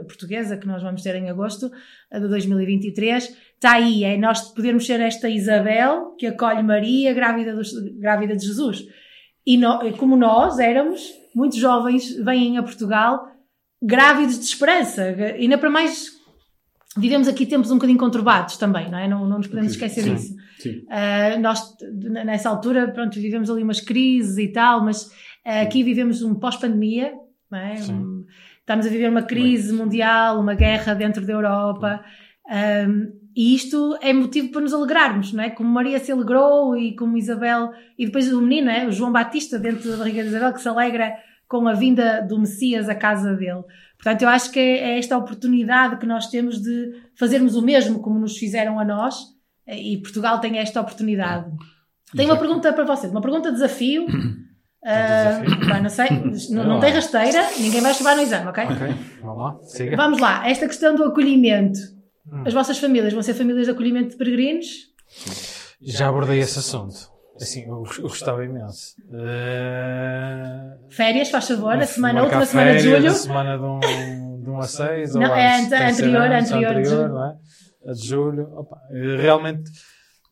Speaker 1: Portuguesa, que nós vamos ter em agosto de 2023. Está aí, é nós podermos ser esta Isabel que acolhe Maria, grávida, dos- grávida de Jesus. E nó- como nós éramos, muitos jovens vêm a Portugal grávidos de esperança. Ainda para mais, vivemos aqui tempos um bocadinho conturbados também, não é? Não, não nos podemos esquecer
Speaker 2: Sim,
Speaker 1: disso.
Speaker 2: sim.
Speaker 1: Uh, nós, nessa altura, pronto, vivemos ali umas crises e tal, mas uh, aqui vivemos um pós-pandemia, não é? Um- estamos a viver uma crise mundial, uma guerra dentro da Europa, um, e isto é motivo para nos alegrarmos, não é? Como Maria se alegrou e como Isabel, e depois o menino, é? o João Batista, dentro da barriga de Isabel, que se alegra com a vinda do Messias à casa dele. Portanto, eu acho que é esta oportunidade que nós temos de fazermos o mesmo como nos fizeram a nós, e Portugal tem esta oportunidade. Tenho uma pergunta para vocês, uma pergunta de desafio. Ah, pá, não sei, não, não tem rasteira, ninguém vai estivar no exame, ok?
Speaker 3: Ok, vamos lá, siga.
Speaker 1: Vamos lá, esta questão do acolhimento.
Speaker 3: Hum.
Speaker 1: As vossas famílias vão ser famílias de acolhimento de peregrinos?
Speaker 3: Já abordei esse assunto. Assim, eu, eu gostava imenso. Eh,
Speaker 1: Férias, faz favor, a semana, última semana de julho.
Speaker 3: A semana de um, de um a 6
Speaker 1: Não,
Speaker 3: ou
Speaker 1: é
Speaker 3: antes,
Speaker 1: anterior,
Speaker 3: antes,
Speaker 1: anterior de julho.
Speaker 3: não é? A de julho. Opa, eh, realmente,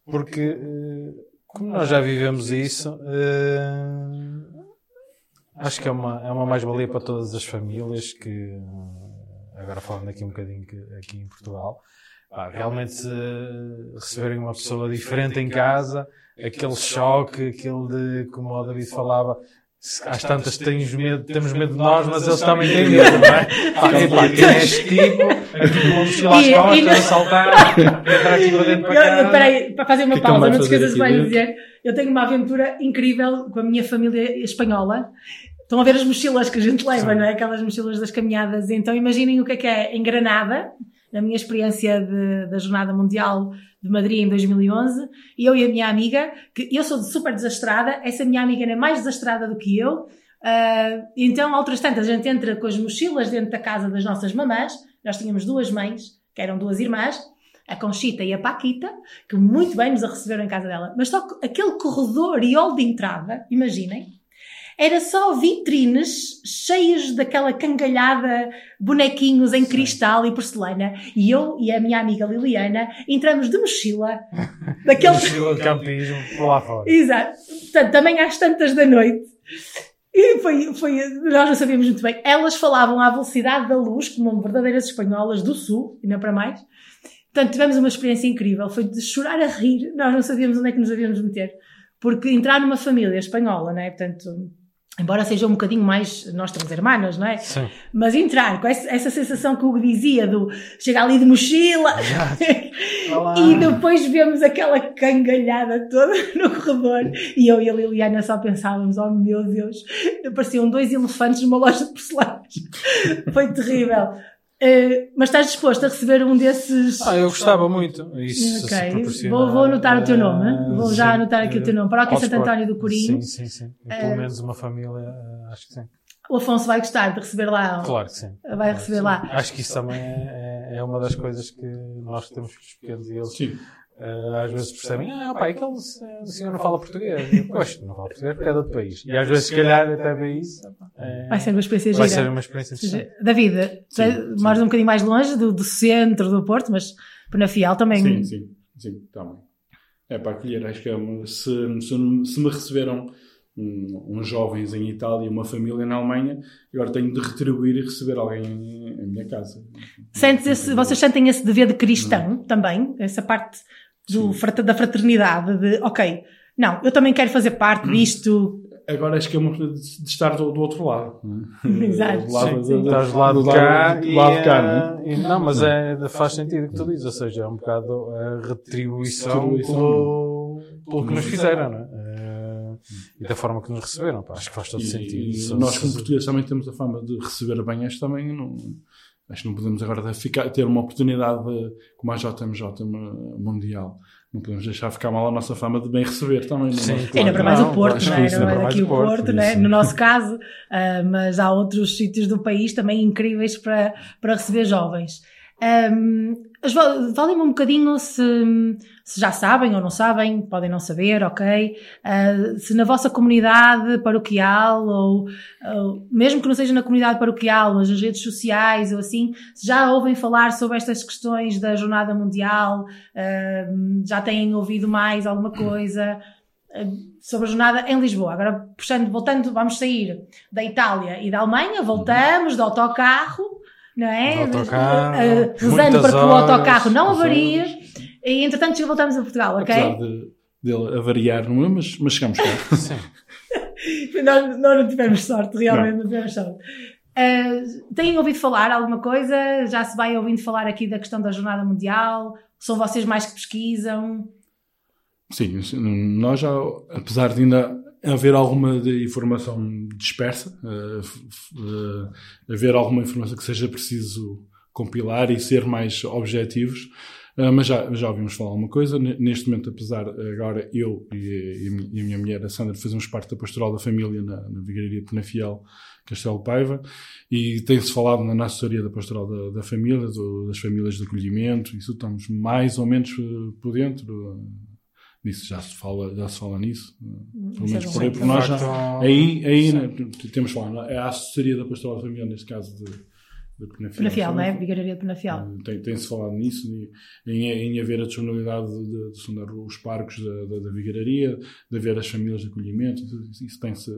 Speaker 3: porque eh, como nós já vivemos isso, eh, acho que é uma, é uma mais-valia para todas as famílias que, agora falando aqui um bocadinho que, aqui em Portugal, pá, realmente se receberem uma pessoa diferente em casa, aquele choque, aquele de, como o David falava, às tantas tens medo, temos medo de nós, mas eles também têm medo, não é? Pá, epá, quem é este tipo? Aqui com uma mochila às
Speaker 1: E-
Speaker 3: costas, a saltar, entrar aqui para dentro para
Speaker 1: eu- Peraí, para fazer uma
Speaker 3: O que que ele
Speaker 1: pausa, não te esqueças de bem
Speaker 3: dentro?
Speaker 1: dizer. Eu tenho uma aventura incrível com a minha família espanhola. Estão a ver as mochilas que a gente leva, não é? Aquelas mochilas das caminhadas. Então imaginem o que é que é em Granada, na minha experiência de- da Jornada Mundial de Madrid em 2011, e eu e a minha amiga, que eu sou super desastrada, essa minha amiga é mais desastrada do que eu, ah, então, outras tantas, a gente entra com as mochilas dentro da casa das nossas mamãs, nós tínhamos duas mães, que eram duas irmãs, a Conchita e a Paquita, que muito bem nos receberam em casa dela. Mas só que aquele corredor e hall de entrada, imaginem, era só vitrines cheias daquela cangalhada, bonequinhos em cristal e porcelana. E eu e a minha amiga Liliana entramos de mochila, daquele
Speaker 3: Mochila de campismo, por lá fora.
Speaker 1: Exato. Portanto, também às tantas da noite. E foi, foi, nós não sabíamos muito bem. Elas falavam à velocidade da luz, como verdadeiras espanholas do Sul, e não para mais. Portanto, tivemos uma experiência incrível. Foi de chorar a rir. Nós não sabíamos onde é que nos havíamos meter. Porque entrar numa família espanhola, não é? Portanto, embora seja um bocadinho mais, nós temos hermanas, não é?
Speaker 3: Sim.
Speaker 1: Mas entrar com essa, essa sensação que o dizia do chegar ali de mochila e depois vemos aquela cangalhada toda no corredor e eu e a Liliana só pensávamos, oh meu Deus, pareciam dois elefantes numa loja de porcelanas. Foi terrível. Eh, mas estás disposto a receber um desses?
Speaker 3: Ah, eu gostava muito. Isso se
Speaker 1: Ok,
Speaker 3: proporcionar,
Speaker 1: vou, vou anotar o teu nome.
Speaker 3: eh,
Speaker 1: Vou já
Speaker 3: sim,
Speaker 1: anotar aqui o teu nome. Paróquia. Santo António do Corinho.
Speaker 3: Sim, sim, sim.
Speaker 1: Eh,
Speaker 3: Pelo menos uma família, eh, acho que sim.
Speaker 1: O Afonso vai gostar de receber lá.
Speaker 3: Claro que sim.
Speaker 1: Vai receber lá.
Speaker 3: Acho que isso também é, é- é uma das coisas que nós que temos filhos pequenos e eles eh, às vezes percebem, ah, pá, aquele senhor não fala português. Eu, Gosto, não fala português porque é de outro país. E às vezes, se calhar, até vê isso. é-
Speaker 1: Vai ser uma experiência
Speaker 3: Vai
Speaker 1: gira.
Speaker 3: ser uma experiência interessante.
Speaker 1: David,
Speaker 2: Sim,
Speaker 1: moras um bocadinho mais longe do, do centro do Porto, mas Penafiel também.
Speaker 2: Sim, sim, sim, também. É para acolher, acho que é se, se, se me receberam um- uns jovens em Itália e uma família na Alemanha, agora tenho de retribuir e receber alguém em, em minha casa.
Speaker 1: Sentes esse, vocês sentem esse dever de cristão também? Essa parte do, da fraternidade, de ok, não, eu também quero fazer parte disto.
Speaker 2: Agora acho que é uma coisa de, estar do, do outro lado. não é?
Speaker 1: Exato.
Speaker 2: Do lado,
Speaker 3: Sim,
Speaker 2: do-
Speaker 3: estás do lado de cá
Speaker 2: do
Speaker 3: e,
Speaker 2: lado de cá,
Speaker 3: eh,
Speaker 2: não é?
Speaker 3: e- não, mas é, faz sentido o que tu dizes, ou seja, é um bocado a retribuição
Speaker 2: Retribuição.
Speaker 3: pelo, pelo que nos fizeram, não é? Eh, E da forma que nos receberam, pá, acho que faz todo
Speaker 2: E-
Speaker 3: sentido.
Speaker 2: e nós, como portugueses, também temos a fama de receber bem. Acho também não, acho que não podemos agora ficar, ter uma oportunidade de- como a JMJ mu- mundial. Não podemos deixar ficar mal a nossa fama de bem receber também. no
Speaker 3: Sim,
Speaker 2: nosso
Speaker 1: Ainda para mais
Speaker 2: Não,
Speaker 1: o Porto, não é? Não
Speaker 2: ainda
Speaker 1: é
Speaker 2: para
Speaker 1: aqui o Porto, não é?
Speaker 2: isso.
Speaker 1: no nosso caso, ah, mas há outros sítios do país também incríveis para, para receber jovens. Um, Valem-me um bocadinho se, se já sabem ou não sabem, podem não saber, ok? Ah, se na vossa comunidade paroquial ou, ou mesmo que não seja na comunidade paroquial, mas nas redes sociais ou assim, se já ouvem falar sobre estas questões da Jornada Mundial, ah, já têm ouvido mais alguma coisa ah, sobre a jornada em Lisboa. Agora, puxando, voltando, vamos sair da Itália e da Alemanha, voltamos do autocarro, não é?
Speaker 3: Autocarro,
Speaker 1: rezando para que o autocarro não avarie. E entretanto já voltamos a Portugal, ok?
Speaker 2: Apesar de, dele avariar, não é? Mas, mas chegamos cá.
Speaker 3: Sim.
Speaker 1: nós, nós não tivemos sorte, realmente não, tivemos sorte. Uh, têm ouvido falar alguma coisa? Já se vai ouvindo falar aqui da questão da Jornada Mundial? São vocês mais que pesquisam?
Speaker 2: Sim, nós já, apesar de ainda haver alguma de informação dispersa, f- eh, haver alguma informação que seja preciso compilar e ser mais objetivos, eh, mas já, já ouvimos falar alguma coisa. Neste momento, apesar, agora eu e, e a mi- a minha mulher, a Sandra, fazemos parte da Pastoral da Família na, na Vigararia de Penafiel, Castelo Paiva, e tem-se falado na, assessoria da Pastoral da, da Família, do- das famílias de acolhimento, isso estamos mais ou menos eh, por dentro. eh, Nisso já se fala, já se fala nisso. Pelo
Speaker 1: Isso é
Speaker 2: menos
Speaker 1: bom.
Speaker 2: por aí, por nós já, aí, aí né, temos falado, é a assessoria da Pastoral da Família, neste caso de, de Penafiel.
Speaker 1: Penafiel, não é? Vigararia de Penafiel.
Speaker 2: Tem- Tem-se falado nisso, em, em haver a disponibilidade de, de sondar os parques da, da, da vigararia, de haver as famílias de acolhimento, isso, isso tem-se,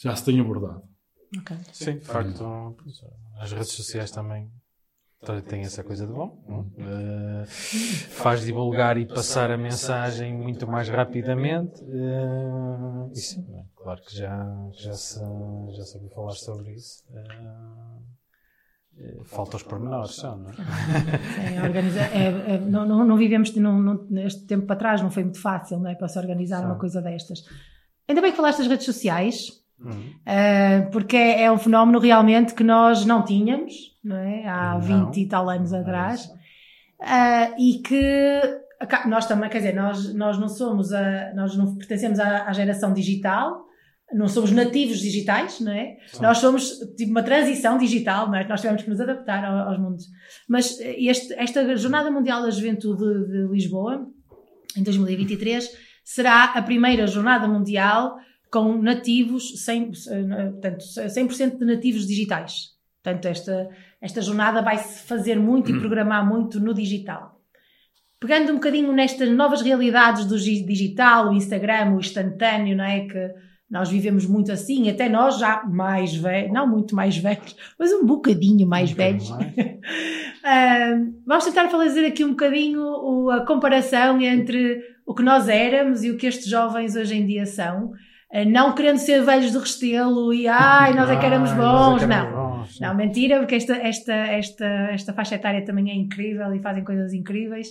Speaker 2: já se tem abordado.
Speaker 1: Ok.
Speaker 3: Sim, de facto, as redes sociais também têm essa coisa de bom. não? Eh, faz divulgar e passar a mensagem muito mais rapidamente. eh, e sim, é claro que já, já, se, já se ouviu falar sobre isso. Eh, falta os pormenores, só, não é?
Speaker 1: Sim, organiza- é- é- não, não, não vivemos não, não, neste tempo para trás, não foi muito fácil não é, para se organizar
Speaker 3: Sim.
Speaker 1: uma coisa destas. Ainda bem que falaste das redes sociais,
Speaker 3: Uhum.
Speaker 1: Uh, porque é, é um fenómeno realmente que nós não tínhamos, não é? Há
Speaker 3: Não.
Speaker 1: 20 e tal anos atrás. Uh, e que nós também, quer dizer, nós, nós não somos, a, nós não pertencemos à, à geração digital, não somos nativos digitais, não é?
Speaker 3: Sim.
Speaker 1: Nós somos tipo uma transição digital, não é? Nós tivemos que nos adaptar ao- aos mundos. Mas este, esta Jornada Mundial da Juventude de Lisboa, em 2023, será a primeira jornada mundial com nativos, 100%, eh, portanto, 100% de nativos digitais. Portanto, esta, esta jornada vai se fazer muito e programar muito no digital. Pegando um bocadinho nestas novas realidades do gi- digital, o Instagram, o instantâneo, não é? Que nós vivemos muito assim, até nós já mais velhos, não muito mais velhos, mas um bocadinho mais velhos. Ah, vamos tentar fazer aqui um bocadinho a comparação entre o que nós éramos e o que estes jovens hoje em dia são. Ah, não querendo ser velhos do restelo e ai, nós é que éramos
Speaker 3: Ai, nós é
Speaker 1: bons,
Speaker 3: que
Speaker 1: não.
Speaker 3: éramos bons,
Speaker 1: Não, mentira, porque esta, esta, esta, esta faixa etária também é incrível e fazem coisas incríveis.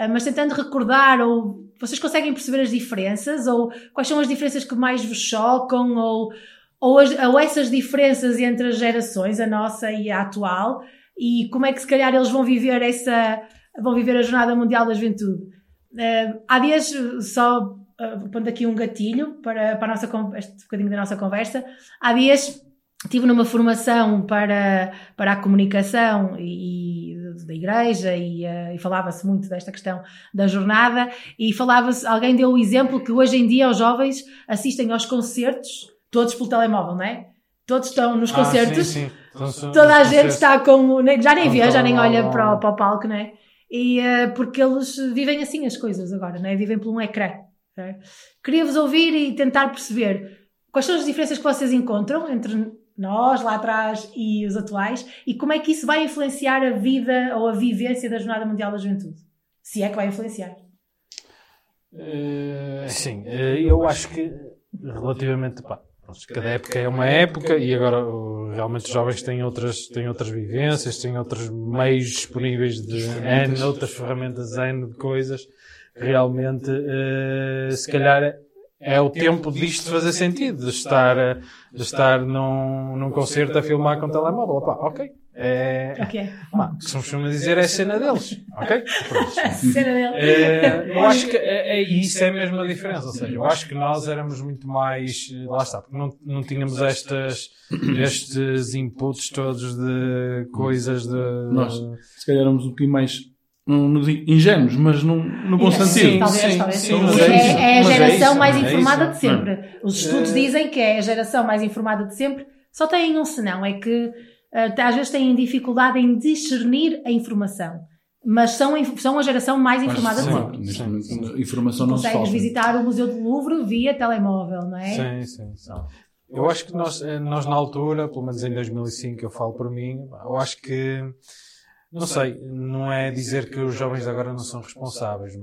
Speaker 1: Ah, mas tentando recordar, ou vocês conseguem perceber as diferenças, ou quais são as diferenças que mais vos chocam, ou, ou, as- ou essas diferenças entre as gerações, a nossa e a atual, e como é que se calhar eles vão viver essa, vão viver a Jornada Mundial da Juventude. Ah, há dias, só ah, pondo aqui um gatilho para, para nossa, este bocadinho da nossa conversa, há dias Estive numa formação para, para a comunicação e, e da igreja e, eh, e falava-se muito desta questão da jornada e falava-se, alguém deu o exemplo que hoje em dia os jovens assistem aos concertos todos pelo telemóvel, não é? Todos estão nos
Speaker 3: Ah,
Speaker 1: concertos,
Speaker 3: sim, sim. Então,
Speaker 1: toda a gente está com, já nem vê, já nem olha para o, para o palco, não é? E eh, porque eles vivem assim as coisas agora, não é? Vivem por um ecrã. é? Queria-vos ouvir e tentar perceber quais são as diferenças que vocês encontram entre nós lá atrás e os atuais e como é que isso vai influenciar a vida ou a vivência da Jornada Mundial da Juventude. Se é que vai influenciar.
Speaker 3: Eh, sim, eh, eu acho que relativamente, pá, cada época é uma época e agora realmente os jovens têm outras, têm outras vivências, têm outros meios disponíveis de N, outras ferramentas, N de coisas. Realmente, eh, se calhar é o tempo disto fazer sentido, de estar, eh, de estar num, num concerto a filmar com o telemóvel. Opá, ok. É,
Speaker 1: Ok.
Speaker 3: pá, que se costuma dizer é a cena deles. Ok?
Speaker 1: Cena dele.
Speaker 3: É, eu acho que é, é- isso é mesmo a diferença. Ou seja, eu acho que nós éramos muito mais. eh, Lá está, porque não, não tínhamos estas, estes inputs todos de coisas de.
Speaker 2: Nós, se calhar, éramos um bocadinho mais, não, não digo ingênuos, mas num, no bom
Speaker 3: Sim,
Speaker 2: sentido.
Speaker 1: Talvez,
Speaker 3: sim,
Speaker 1: talvez.
Speaker 3: sim, mas
Speaker 1: é,
Speaker 3: é
Speaker 1: é a
Speaker 3: é
Speaker 1: geração
Speaker 3: isso,
Speaker 1: mais
Speaker 3: é
Speaker 1: informada de sempre. Os estudos
Speaker 3: Eh,
Speaker 1: dizem que é a geração mais informada de sempre. Só têm um senão, é que eh, às vezes têm dificuldade em discernir a informação. Mas são, são a geração mais informada de
Speaker 2: Sim,
Speaker 1: sempre.
Speaker 2: a informação não se
Speaker 1: Consegues
Speaker 2: falta.
Speaker 1: visitar o Museu do Louvre via telemóvel, não é?
Speaker 3: Sim, sim, sim. Eu acho que nós, eh, nós na altura, pelo menos em 2005, eu falo por mim, eu acho que, não sei, não é dizer que os jovens de agora não são responsáveis,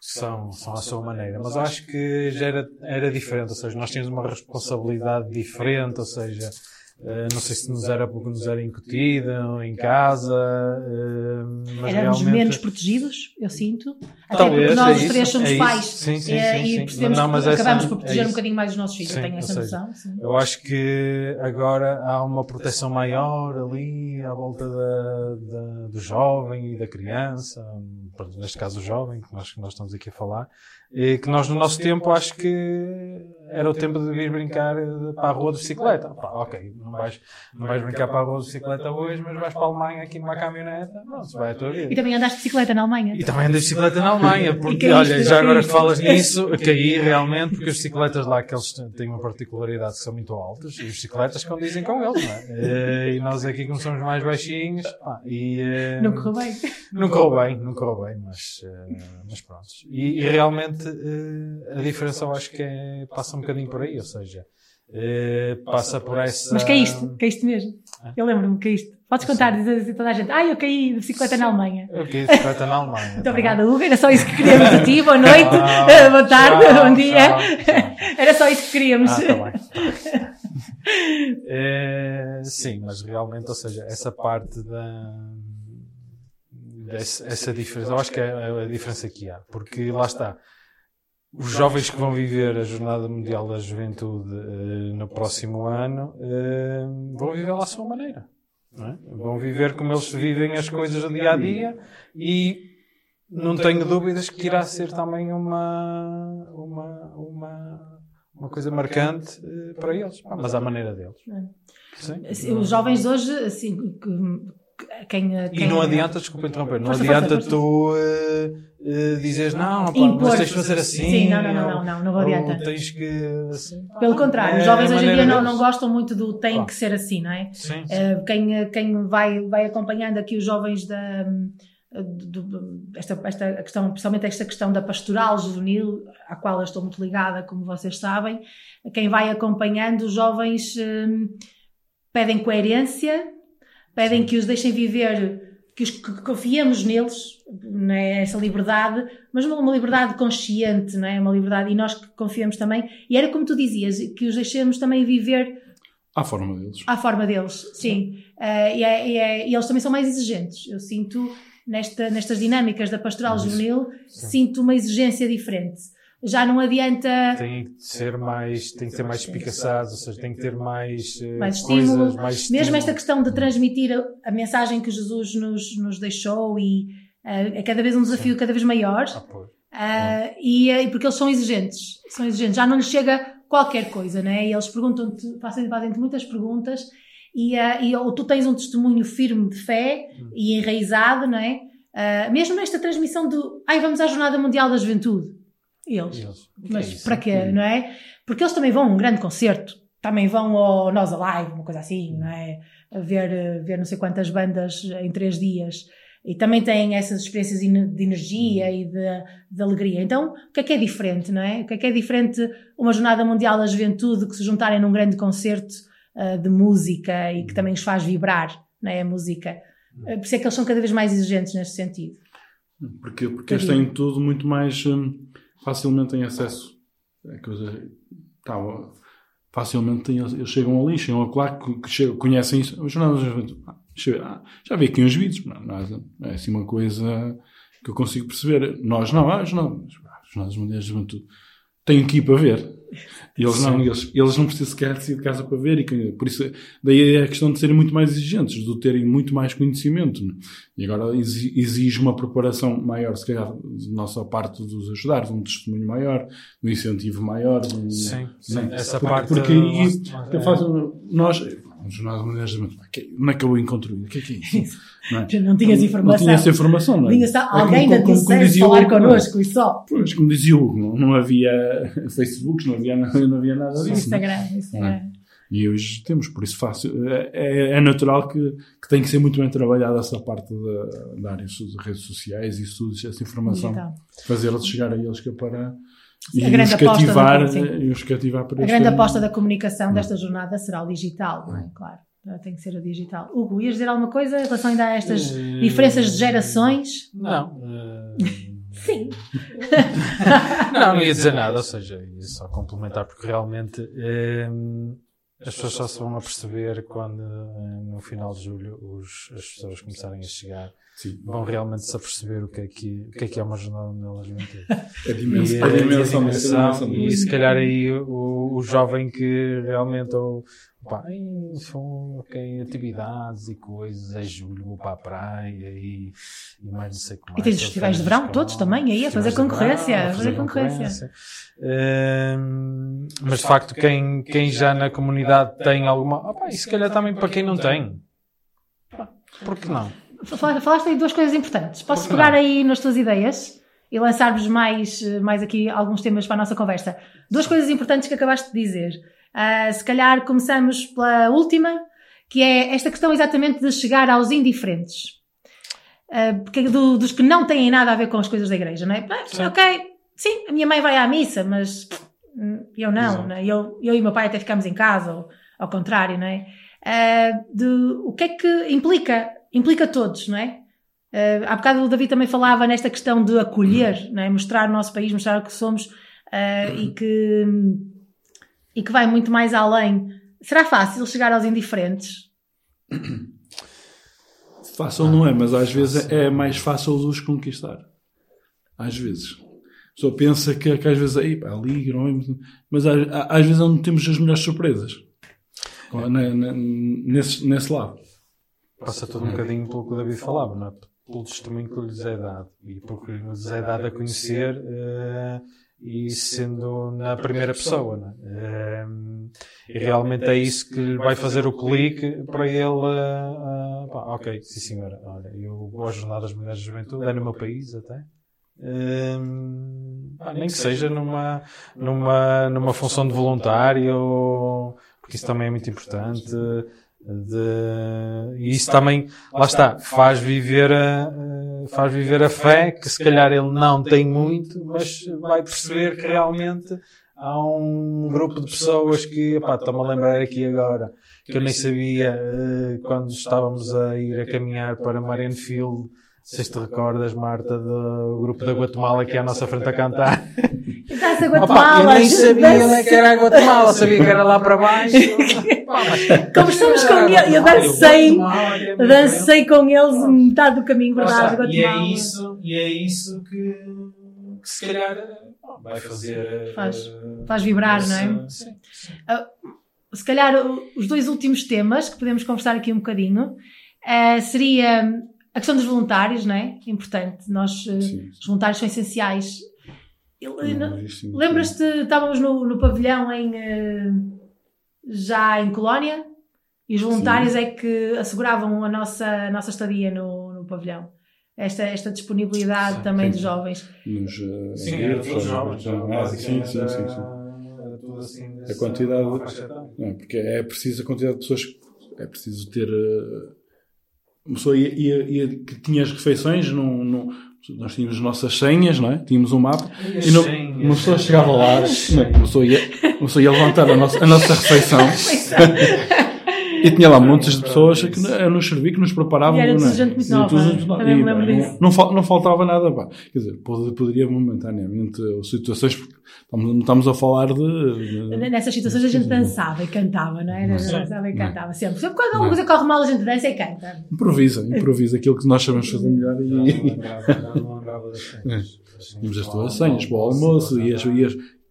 Speaker 3: são, são à sua maneira, mas acho que já era, era diferente, ou seja, nós tínhamos uma responsabilidade diferente, ou seja, não sei se nos era porque nos era incutido em casa, eh, mas
Speaker 1: Éramos
Speaker 3: realmente...
Speaker 1: menos protegidos, eu sinto. Até
Speaker 3: Talvez,
Speaker 1: porque nós
Speaker 3: é
Speaker 1: os
Speaker 3: isso,
Speaker 1: três somos
Speaker 3: é
Speaker 1: pais
Speaker 3: Sim, sim,
Speaker 1: eh,
Speaker 3: sim,
Speaker 1: e percebemos
Speaker 3: Não, mas
Speaker 1: que
Speaker 3: essa-
Speaker 1: acabamos por
Speaker 3: é
Speaker 1: proteger um bocadinho mais os nossos filhos. Eu tenho essa noção.
Speaker 3: Eu acho que agora há uma proteção maior ali à volta da, da- do jovem e da criança, neste caso o jovem, que nós, que nós estamos aqui a falar, e que nós no nosso tempo acho que era o tempo de vir brincar eh, para a rua de bicicleta. Pá, ok, não vais, não vais brincar para a rua de bicicleta hoje, mas vais para a Alemanha aqui numa caminhoneta, pronto, vai a tua vida.
Speaker 1: E também andaste de bicicleta na Alemanha.
Speaker 3: E também ando de bicicleta na Alemanha, porque,
Speaker 1: caíste,
Speaker 3: olha, já agora que falas nisso, caí realmente, porque as bicicletas lá que eles têm uma particularidade que são muito altas, e as bicicletas condizem com eles, não é? Eh, E nós aqui, como somos mais baixinhos, pá, e... eh,
Speaker 1: Não correu bem.
Speaker 3: Não correu bem, não correu bem, mas, mas pronto. E, e realmente eh, a diferença eu acho que é, passa um bocadinho por aí, ou seja, eh, passa por essa...
Speaker 1: Mas caíste, caíste mesmo. Eu lembro-me, caíste. Podes contar, dizer assim a toda a gente. Ai, eu caí de bicicleta na Alemanha.
Speaker 3: Eu caí de bicicleta na Alemanha.
Speaker 1: Muito obrigada, Hugo. Era só isso que queríamos de ti. Boa noite,
Speaker 3: Tchau,
Speaker 1: eh, boa tarde,
Speaker 3: tchau,
Speaker 1: bom dia.
Speaker 3: tchau, tchau.
Speaker 1: Era só isso que queríamos.
Speaker 3: Ah, tá bem. É, sim, mas realmente, ou seja, essa parte da. Essa, essa diferença, eu acho que é a diferença que há, porque lá está. Os jovens que vão viver a Jornada Mundial da Juventude eh, no próximo ano eh, vão viver à sua maneira. é? Vão viver como eles vivem as coisas do dia a dia e não tenho dúvidas que irá ser também uma, uma, uma, uma coisa marcante eh, para eles, mas à maneira deles. Sim.
Speaker 1: Assim, Os jovens hoje, assim, que- que- quem,
Speaker 3: E
Speaker 1: quem
Speaker 3: não adianta, desculpa interromper, não adianta tu eh, eh, dizeres não, pá, mas tens de fazer assim.
Speaker 1: Sim, não, não, não, não, não, não
Speaker 3: ou
Speaker 1: adianta.
Speaker 3: tens que.
Speaker 1: Pelo contrário,
Speaker 3: é
Speaker 1: os jovens
Speaker 3: a
Speaker 1: hoje em dia não, não gostam muito do tem que ser assim, não é?
Speaker 3: Sim, sim.
Speaker 1: Eh, Quem, quem vai, vai acompanhando aqui os jovens da. esta, esta questão, principalmente esta questão da pastoral juvenil, à qual eu estou muito ligada, como vocês sabem, quem vai acompanhando os jovens hum, pedem coerência, pedem que os deixem viver, que, que confiemos neles, não é? essa liberdade, mas uma, uma liberdade consciente, não é? Uma liberdade, e nós que confiamos também, e era como tu dizias, que os deixemos também viver
Speaker 2: À forma deles.
Speaker 1: à forma deles, sim. Eh, e, é- e é- e eles também são mais exigentes. Eu sinto, nesta, nestas dinâmicas da pastoral juvenil, sinto uma exigência diferente. Já não adianta
Speaker 3: Tem que ser mais, tem que ser mais espicaçados, ou seja, tem que ter mais, eh,
Speaker 1: mais
Speaker 3: coisas,
Speaker 1: estímulo.
Speaker 3: mais
Speaker 1: Mesmo
Speaker 3: estímulo.
Speaker 1: esta questão de transmitir a, a mensagem que Jesus nos, nos deixou e eh, é cada vez um desafio cada vez maior.
Speaker 3: Ah.
Speaker 1: Ah, e, porque eles são exigentes, são exigentes. Já não lhes chega qualquer coisa, não é? E eles perguntam-te, fazem- fazem-te muitas perguntas e, ah, e ou tu tens um testemunho firme de fé e enraizado, não é? Mesmo nesta transmissão do ai, vamos à Jornada Mundial da Juventude. E eles, mas para quê, não é? Porque eles também vão a um grande concerto, também vão ao Nós Alive, uma coisa assim, não é? A ver, eh, ver não sei quantas bandas em três dias. E também têm essas experiências de energia e de, de alegria. Então, o que é que é diferente, não é? O que é que é diferente uma Jornada Mundial da Juventude que se juntarem num grande concerto ah, de música e que também os faz vibrar, não é? A música. Eh, Por isso é que eles são cada vez mais exigentes neste sentido.
Speaker 2: Porque, porque eles têm tudo muito mais hum, facilmente em acesso. É coisa, tá, facilmente têm, eles, chegam ali, chegam a claro que, conhecem isso. Ah, eu ver, ah, já vi aqui uns vídeos, não, não, é- não é assim uma coisa que eu consigo perceber. Nós não, ah, os não, jornais mundiais da juventude têm que ir para ver. E eles não,
Speaker 3: Sim.
Speaker 2: eles, eles não precisam sequer de sair de casa para ver, e que- por isso, daí é a questão de serem muito mais exigentes, de terem muito mais conhecimento. né? E agora exi- exige uma preparação maior, se calhar, de nossa parte de os ajudar, de um testemunho maior, de um incentivo maior. um-
Speaker 3: Sim, sim.
Speaker 2: né?
Speaker 3: Essa
Speaker 2: porque,
Speaker 3: parte,
Speaker 2: Porque
Speaker 3: eh,
Speaker 2: eu faço- nós, mundiais da juventude, que- onde é que eu encontro? O que é que é isso? Não, é?
Speaker 1: Não tinhas informação.
Speaker 2: Não tinha essa informação, não é?
Speaker 1: Vinha só
Speaker 2: É como-
Speaker 1: alguém
Speaker 2: como-
Speaker 1: da
Speaker 2: como- como o
Speaker 1: falar
Speaker 2: é?
Speaker 1: connosco e só.
Speaker 2: Pois, como dizia Hugo, não, não havia Facebooks, não havia, nada- não havia nada disso.
Speaker 1: Instagram,
Speaker 2: é?
Speaker 1: Instagram.
Speaker 2: E hoje temos, por isso fácil. É, é- natural que, que tem que ser muito bem trabalhada essa parte da, da área de redes sociais e estudos, essa informação. Fazê-la chegar a eles que é para. E
Speaker 1: A grande
Speaker 2: os
Speaker 1: aposta
Speaker 2: cativar,
Speaker 1: da- sim.
Speaker 2: e os cativar para
Speaker 1: A grande
Speaker 2: ano.
Speaker 1: aposta da comunicação desta jornada será o digital, não é? Claro. Tem que ser o digital. Hugo, ias dizer alguma coisa em relação ainda a estas
Speaker 3: Eh,
Speaker 1: diferenças de gerações?
Speaker 3: Não. eh,
Speaker 1: Sim.
Speaker 3: não, não ia dizer nada, ou seja, ia só complementar, porque realmente hum, as pessoas só se vão a perceber quando eh, no final de julho os, as pessoas começarem a chegar. Vão realmente se aperceber o que é que, o que é, que é uma jornada mundial juventude.
Speaker 2: A dimensão-
Speaker 3: E,
Speaker 2: a
Speaker 3: eh,
Speaker 2: dimensão
Speaker 3: e a
Speaker 2: a
Speaker 3: dimensão, e se calhar aí o, o jovem que realmente ou, pá, "Ei, são ok, atividades e coisas, é julho, vou para a praia e, e mais não sei como
Speaker 1: E tens os festivais de verão, todos também, aí a fazer concorrência, a fazer concorrência.
Speaker 3: Hum, mas de facto, quem, quem já na comunidade tem alguma. Opa, e se calhar também para quem não tem. Pá, Por que não?
Speaker 1: Fala- Falaste aí duas coisas importantes. Posso pegar aí nas tuas ideias e lançar-vos mais, eh, mais aqui alguns temas para a nossa conversa? Duas coisas importantes que acabaste de dizer. Ah, se calhar começamos pela última, que é esta questão exatamente de chegar aos indiferentes. Porque do- dos que não têm nada a ver com as coisas da igreja, não é? Ah, Ok, sim, a minha mãe vai à missa, mas hum, eu não, não é? eu, eu e o meu pai até ficamos em casa, ou ao contrário, não é? De, o que é que implica? Implica todos, não é? Uh, há bocado o David também falava nesta questão de acolher, não é? mostrar o nosso país, mostrar o que somos uh, e, que, e que vai muito mais além. Será fácil chegar aos indiferentes?
Speaker 2: Fácil não é, mas às vezes é mais fácil os conquistar. Às vezes. A pessoa pensa que, que às vezes não é? mas às, às vezes é onde temos as melhores surpresas. Na- na- nesse, nesse lado.
Speaker 3: Passa tudo um bocadinho pelo que o David falava, não é? Pelo testemunho que lhes é dado e pelo que lhes é dado a conhecer eh, e sendo na primeira pessoa, não é? Eh, e realmente é isso que lhe vai fazer o clique para ele. ah, pá, ok, sim senhora, olha, eu vou às Jornadas Mulheres de Juventude, é no meu país até. Hum, pá, nem que seja numa, numa, numa função de voluntário, porque isso também é muito importante. De, e isso também, lá está, faz viver, a, a- faz viver a fé, que se calhar ele não tem muito, mas vai perceber que realmente há um grupo de pessoas que, epá, estou-me a lembrar aqui agora, que eu nem sabia eh, quando estávamos a ir a caminhar para Marienfield, se te recordas, Marta, do grupo da Guatemala que é à nossa frente a cantar.
Speaker 1: Dança
Speaker 3: Opa,
Speaker 1: Guatemala!
Speaker 3: eu nem sabia onde é que era a Guatemala, sabia que era lá para baixo.
Speaker 1: Conversamos com ele, eu dancei, dancei com eles metade do caminho, verdade,
Speaker 3: está. E é
Speaker 1: Guatemala.
Speaker 3: isso, e é isso que, que se calhar vai fazer.
Speaker 1: Faz,
Speaker 3: eh,
Speaker 1: faz vibrar,
Speaker 3: essa-
Speaker 1: não é?
Speaker 3: Sim, sim.
Speaker 1: Ah, se calhar os dois últimos temas que podemos conversar aqui um bocadinho ah, seria a questão dos voluntários, não é? Importante. Nós, eh, os voluntários são essenciais.
Speaker 2: Sim.
Speaker 1: Lembras-te, estávamos no, no pavilhão em, eh, já em Colónia e os voluntários é que asseguravam a nossa, a nossa estadia no, no pavilhão. Esta, esta disponibilidade também
Speaker 2: sim.
Speaker 1: dos jovens.
Speaker 2: Nos, eh,
Speaker 3: Sim,
Speaker 2: ou-
Speaker 3: jovens.
Speaker 2: ou- ah, sim, sim, sim, sim.
Speaker 3: Assim.
Speaker 2: A quantidade. Não, porque é preciso a quantidade de pessoas. É preciso ter. eh, Uma pessoa ia, ia- ia- que tinha as refeições, não, não- nós tínhamos as nossas senhas, não é? Tínhamos um mapa.
Speaker 3: E as
Speaker 2: E não,
Speaker 3: senhas,
Speaker 2: uma pessoa chegava lá, não, uma, pessoa ia, uma pessoa ia levantar a nossa, a nossa refeição. E tinha lá montes de pessoas que a nos servir, que nos preparavam.
Speaker 1: E era tudo
Speaker 2: não é?
Speaker 1: gente muito
Speaker 2: E tudo
Speaker 1: nova.
Speaker 2: gente nova.
Speaker 1: Também me
Speaker 2: E,
Speaker 1: lembro disso.
Speaker 2: não, não, fal- não faltava nada, pá. Quer dizer, pod- poderia momentaneamente, ou situações, porque estamos, não estamos a falar de. de-
Speaker 1: Nessas situações a gente dançava e cantava, não é? Dançava e
Speaker 2: Não.
Speaker 1: cantava sempre. Sempre quando alguma coisa corre mal, a gente dança e canta.
Speaker 2: Improvisa, improvisa aquilo que nós sabemos fazer melhor e.
Speaker 3: não lembrava das senhas.
Speaker 2: É. Tínhamos as tuas senhas para o almoço e as, e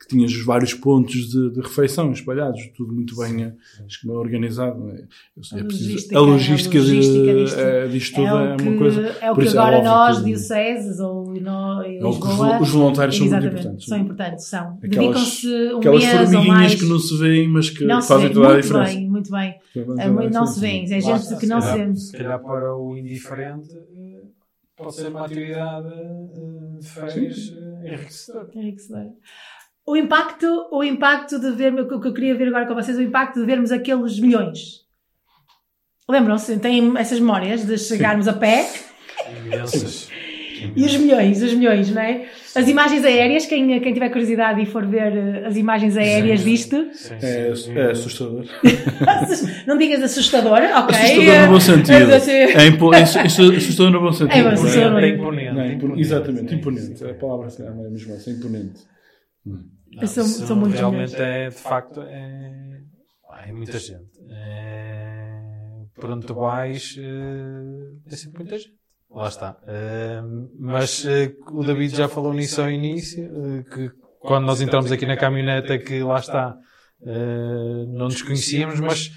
Speaker 2: tinhas os vários pontos de, de refeição espalhados, tudo muito bem eh, acho que bem organizado. é? É preciso-
Speaker 1: logística,
Speaker 2: a logística,
Speaker 1: a logística
Speaker 2: de,
Speaker 1: disto,
Speaker 2: eh, disto tudo é,
Speaker 1: o que,
Speaker 2: uma coisa.
Speaker 1: É o que
Speaker 2: isso é
Speaker 1: agora
Speaker 2: óbvio
Speaker 1: nós,
Speaker 2: que-
Speaker 1: dioceses ou nó- em
Speaker 2: É o que os
Speaker 1: Lisboa...
Speaker 2: vo- os voluntários são muito importantes.
Speaker 1: São importantes, são.
Speaker 2: Aquelas,
Speaker 1: Dedicam-se um
Speaker 2: aquelas
Speaker 1: mês ou
Speaker 2: formiguinhas
Speaker 1: mais.
Speaker 2: que não se veem, mas que
Speaker 1: Não
Speaker 2: fazem
Speaker 1: vê,
Speaker 2: toda a
Speaker 1: muito
Speaker 2: diferença.
Speaker 1: bem, muito bem. É muito- não se vê, é gente que não
Speaker 3: se calhar-
Speaker 1: se...
Speaker 3: Calhar para o indiferente eh, pode ser uma atividade de férias eh, enriquecedora.
Speaker 1: O impacto, o impacto de ver, o que eu queria ver agora com vocês, o impacto de vermos aqueles milhões. Lembram-se? Têm essas memórias de chegarmos a pé e os milhões, os milhões, não é? As imagens aéreas, quem, quem tiver curiosidade e for ver eh, as imagens aéreas disto,
Speaker 2: É, é assustador.
Speaker 1: não digas assustador, ok?
Speaker 2: Assustador no bom sentido.
Speaker 1: É,
Speaker 2: É impo- é assustador no bom sentido.
Speaker 1: É, mas assustador.
Speaker 3: É imponente.
Speaker 2: Não, é
Speaker 3: imponente.
Speaker 2: Exatamente, imponente. A palavra é mesmo essa, imponente.
Speaker 1: Eu sou-
Speaker 3: Isso
Speaker 1: sou muito
Speaker 3: Realmente
Speaker 1: milhões.
Speaker 3: é, de facto, é, é muita gente. É, por onde tu vais, eh, é sempre muita gente. Lá está. Eh, mas eh, o David já falou nisso ao início, que quando nós entramos aqui na caminhoneta, que lá está, não nos conhecíamos, mas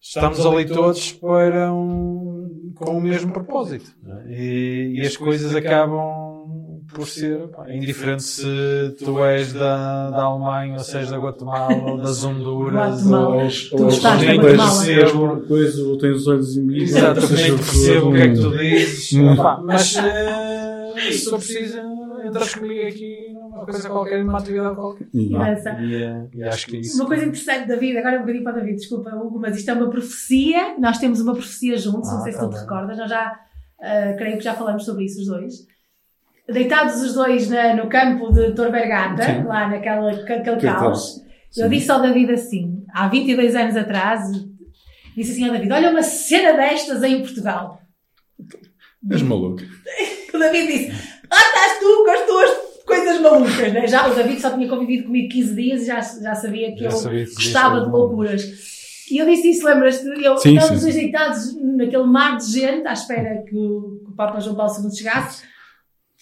Speaker 3: estamos ali todos para um, com o mesmo propósito. não é? E, e as coisas acabam por ser pá, indiferente se tu és da, da Alemanha, ou sejas da Guatemala, ou das Honduras,
Speaker 1: Guatemala.
Speaker 3: ou,
Speaker 1: Tu estás
Speaker 3: nem percebo,
Speaker 2: Coisa, ou tens os olhos embaixo.
Speaker 3: exatamente, nem percebo o que é que tu dizes,
Speaker 2: Hum.
Speaker 3: Mas se for preciso, entras comigo aqui numa coisa qualquer, numa atividade qualquer. E, eh, e acho que é isso.
Speaker 1: Uma coisa interessante, David, agora um bocadinho para o David, desculpa, Hugo, mas isto é uma profecia. Nós temos uma profecia juntos, não
Speaker 3: Ah,
Speaker 1: sei se
Speaker 3: tá
Speaker 1: tu te
Speaker 3: bem.
Speaker 1: recordas, nós já, ah, creio que já falamos sobre isso, os dois. Deitados os dois na- no campo de Tor Bergata,
Speaker 2: Sim.
Speaker 1: lá naquela, aquele
Speaker 2: Que
Speaker 1: caos, eu disse ao David assim, há 22 anos atrás, disse assim ao David: Olha, uma cena destas em Portugal.
Speaker 2: És maluco.
Speaker 1: O David disse: Lá estás tu com as tuas coisas malucas, né? Já o David só tinha convivido comigo 15 dias e já, já sabia que
Speaker 3: Já
Speaker 1: eu
Speaker 3: sabia que
Speaker 1: gostava de loucuras. E eu disse isso, lembras-te? Eu
Speaker 2: Sim,
Speaker 1: estávamos
Speaker 2: sim.
Speaker 1: deitados naquele mar de gente à espera que o, que o Papa João Paulo II chegasse.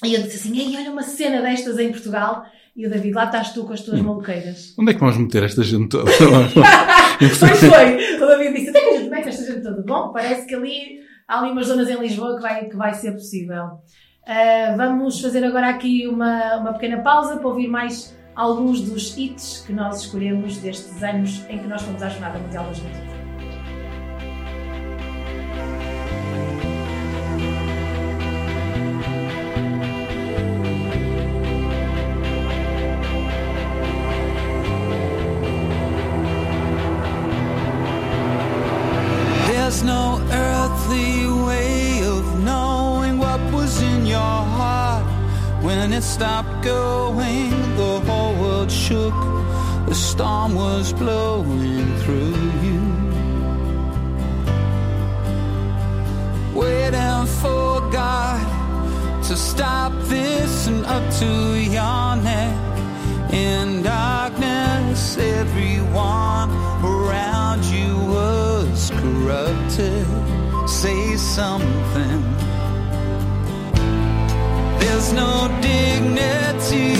Speaker 1: E eu disse assim: Ei, olha uma cena destas em Portugal. E o David, lá estás tu com as tuas maluqueiras.
Speaker 2: Onde é que vamos meter esta gente toda?
Speaker 1: pois foi! O David disse: Até que a gente mete esta gente toda. Bom, parece que ali há ali umas zonas em Lisboa que vai, que vai ser possível. Ah, vamos fazer agora aqui uma, uma pequena pausa para ouvir mais alguns dos hits que nós escolhemos destes anos em que nós fomos à Jornada Mundial da Juventude.
Speaker 11: Up to your neck. In darkness, everyone around you was corrupted. Say something. There's no dignity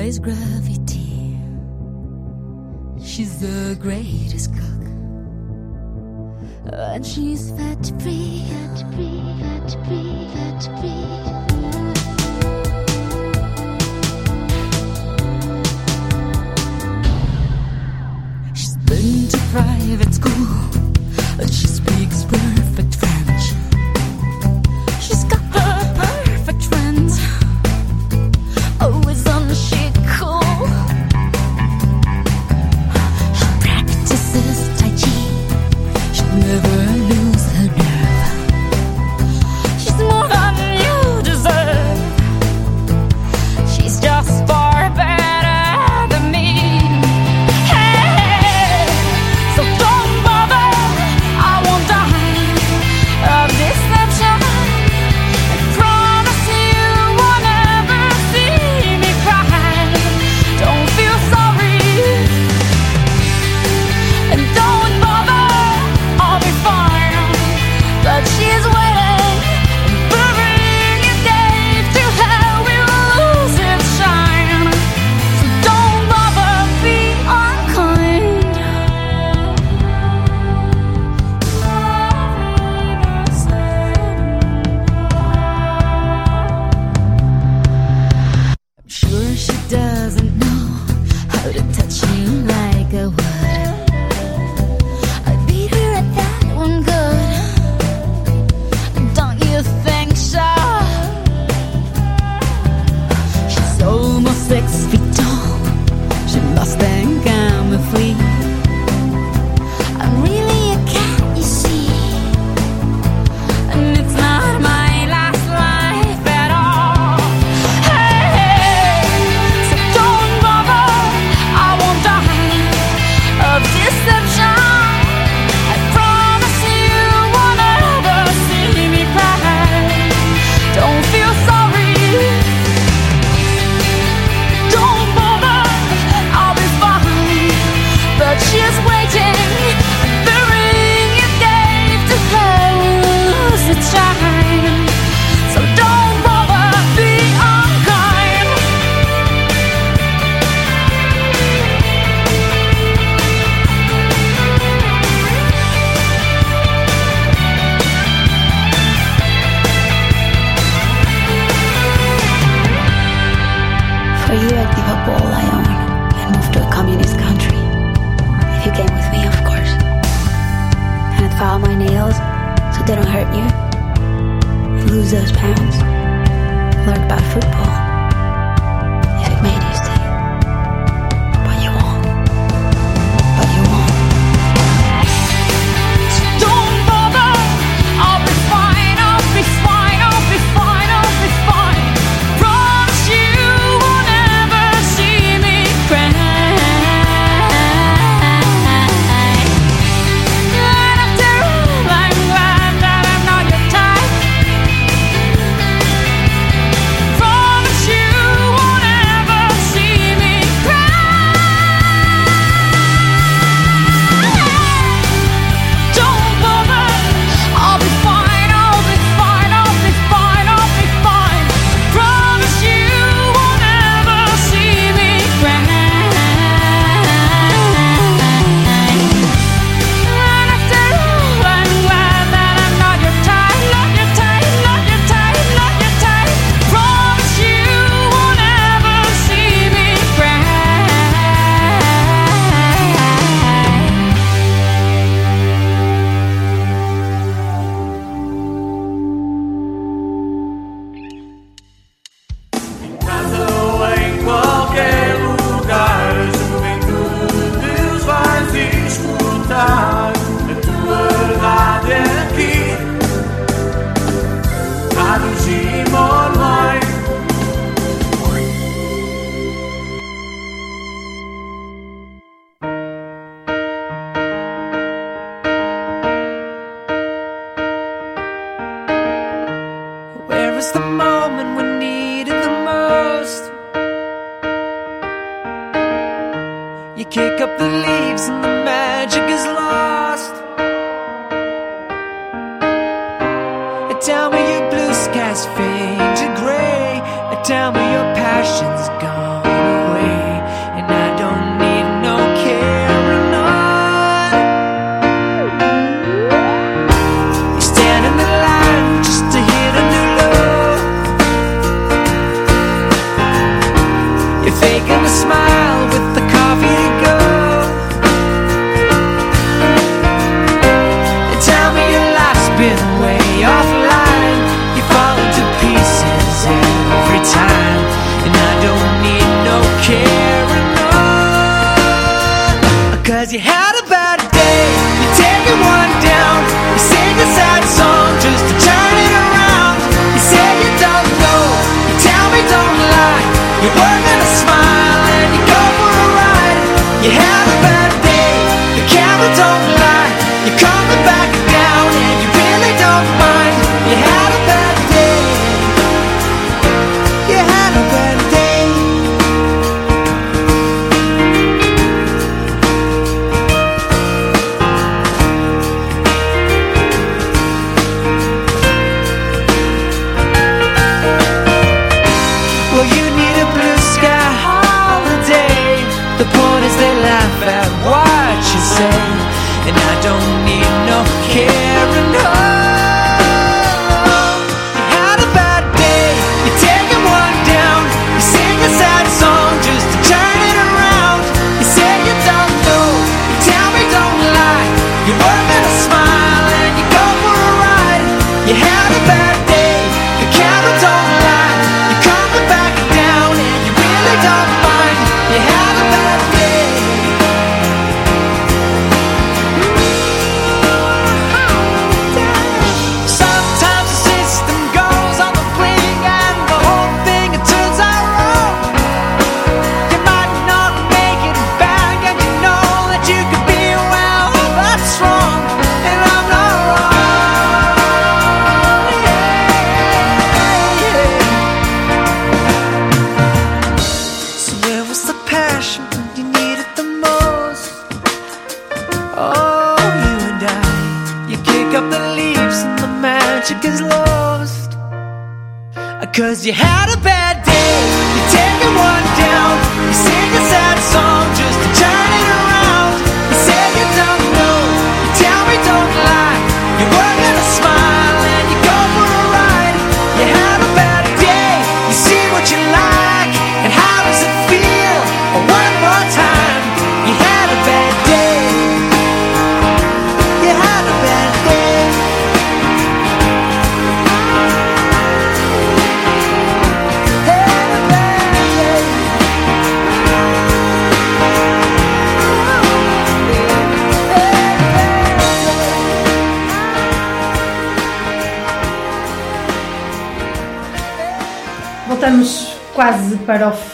Speaker 10: defies gravity. She's the greatest cook. And she's fat free, fat free, fat free, fat free. She's been to private school.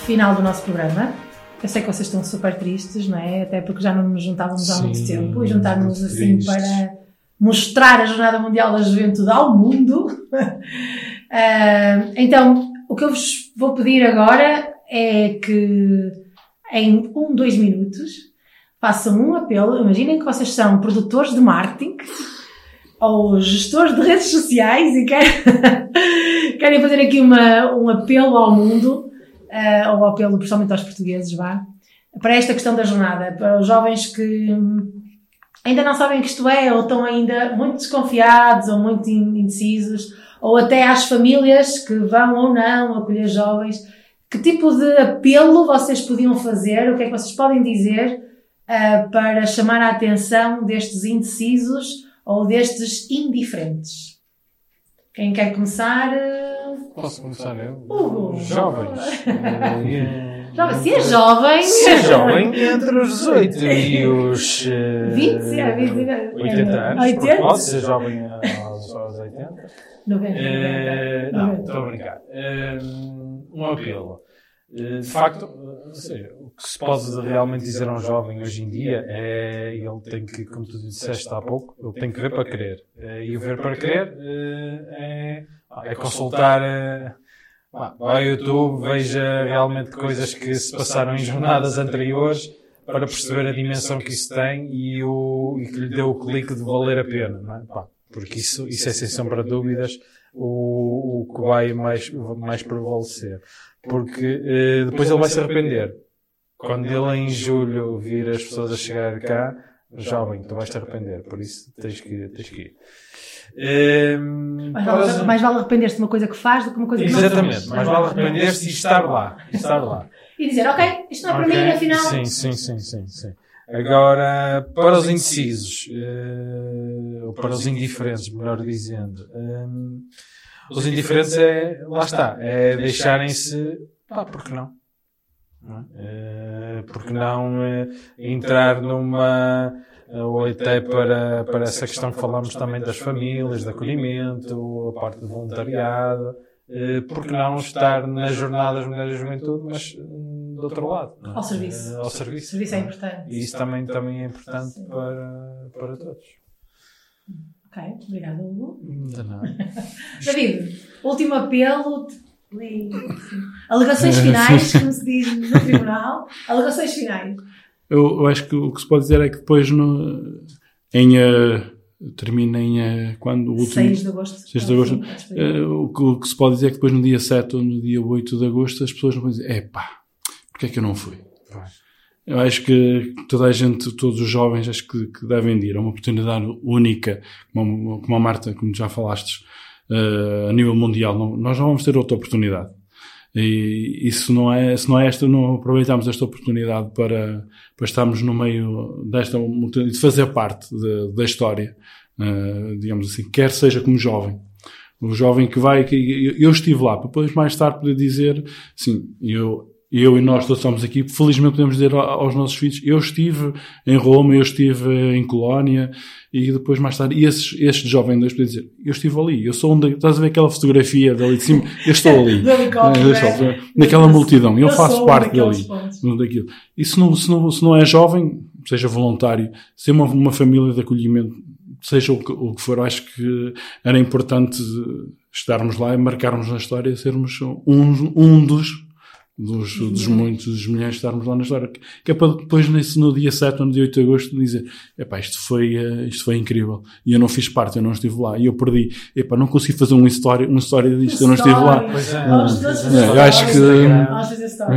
Speaker 1: Final do nosso programa. Eu sei que vocês estão super tristes, não é? Até porque já não nos juntávamos há muito tempo e juntarmos
Speaker 3: muito
Speaker 1: assim
Speaker 3: tristes.
Speaker 1: para mostrar a Jornada Mundial da Juventude ao mundo. Ah, então, o que eu vos vou pedir agora é que em um, dois minutos façam um apelo. Imaginem que vocês são produtores de marketing ou gestores de redes sociais e querem, querem fazer aqui uma, um apelo ao mundo, eh, ou apelo principalmente aos portugueses, vá, para esta questão da jornada, para os jovens que hum, ainda não sabem o que isto é, ou estão ainda muito desconfiados, ou muito in- indecisos, ou até às famílias que vão ou não acolher jovens. Que tipo de apelo vocês podiam fazer? O que é que vocês podem dizer ah, para chamar a atenção destes indecisos ou destes indiferentes? Quem quer começar?
Speaker 3: Posso começar eu? Jovens.
Speaker 1: Jovem, se é jovem.
Speaker 3: Se é jovem, entre os 18 e os eh,
Speaker 1: 20, é, 20, é,
Speaker 3: 80 anos.
Speaker 1: 80?
Speaker 3: porque Pode ser jovem aos, aos 80.
Speaker 1: 90.
Speaker 3: Eh,
Speaker 1: 90.
Speaker 3: não, estou a brincar. Eh, um apelo. Eh, de facto, seja, o que se pode realmente dizer a um jovem hoje em dia é ele tem que, como tu disseste há pouco, ele tem que ver para querer. Eh, e o ver para querer eh, é, é consultar. eh, vai ao YouTube, veja realmente coisas que se passaram em jornadas anteriores para perceber a dimensão que isso tem e, o, e que lhe deu o clique de valer a pena, não é? Pá, porque isso, isso é sem sombra de dúvidas o, o que vai mais, mais prevalecer. Porque eh, depois ele vai se arrepender. Quando ele em julho vir as pessoas a chegar cá, jovem, tu vais te arrepender, por isso tens que, tens que ir. Eh,
Speaker 1: Mais vale, mais vale arrepender-se de uma coisa que faz do que uma coisa que não
Speaker 3: Exatamente,
Speaker 1: faz.
Speaker 3: mais vale arrepender-se e estar lá. e Estar lá.
Speaker 1: E dizer, ok, isto não é para
Speaker 3: Ok?
Speaker 1: mim, afinal.
Speaker 3: Sim, sim, sim, sim, sim. Agora, para os indecisos, eh, ou para os indiferentes, melhor dizendo, eh, os indiferentes é, lá está, é deixarem-se, pá, porque não? Não é? Eh, porque não eh, entrar numa, eh, ou até para, para essa questão que falámos também das famílias, de acolhimento, a parte do voluntariado, eh, porque não estar nas jornadas de mulheres e juventude, mas hum, do outro lado. é?
Speaker 1: Ao serviço.
Speaker 3: Eh, ao serviço.
Speaker 1: O serviço é importante.
Speaker 3: E isso também, também é importante para, para todos.
Speaker 1: Ok, obrigada, Hugo.
Speaker 3: De nada.
Speaker 1: David, último apelo. Alegações finais, como se diz no tribunal. Alegações finais.
Speaker 2: Eu, eu acho que o que se pode dizer é que depois no, em eh, termina em eh, quando o último
Speaker 1: 6 de agosto.
Speaker 2: 6 de agosto eh, o, que, o que se pode dizer é que depois no dia 7 ou no dia 8 de agosto as pessoas não vão dizer epá, porque é que eu não fui? Eu acho que toda a gente, todos os jovens, acho que, que devem de ir. É uma oportunidade única, como, como a Marta, como já falaste, eh, a nível mundial. Não- nós não vamos ter outra oportunidade. E, e se não é, se não é esta, não aproveitamos esta oportunidade para, para estarmos no meio desta, de fazer parte de- da história, eh, digamos assim, quer seja como jovem. O jovem que vai, que eu, estive lá, para depois mais tarde poder dizer, sim, eu, eu e nós todos estamos aqui, felizmente podemos dizer aos nossos filhos, eu estive em Roma, eu estive em Colónia, e depois mais tarde, e esses, este jovem dois poder dizer, eu estive ali, eu sou um da, estás a ver aquela fotografia dali de cima, eu estou ali. Eh,
Speaker 1: é.
Speaker 2: ali. naquela multidão, eu,
Speaker 1: Eu
Speaker 2: faço parte dali,
Speaker 1: pontos.
Speaker 2: daquilo. E se não, se não, se não é jovem, seja voluntário, ser uma, uma família de acolhimento, seja o que, o que for, acho que era importante estarmos lá e marcarmos na história, sermos um, um dos dos, dos muitos, dos milhares de estarmos lá na história. Que- Que é para depois, nesse, no dia 7 ou no dia 8 de agosto, dizer: epá, isto foi, eh, isto foi incrível. E eu não fiz parte, eu não estive lá. E eu perdi. Epá, não consegui fazer uma história, uma história disto, eu não estive lá.
Speaker 1: Stories.
Speaker 2: Ah, é, eu acho que.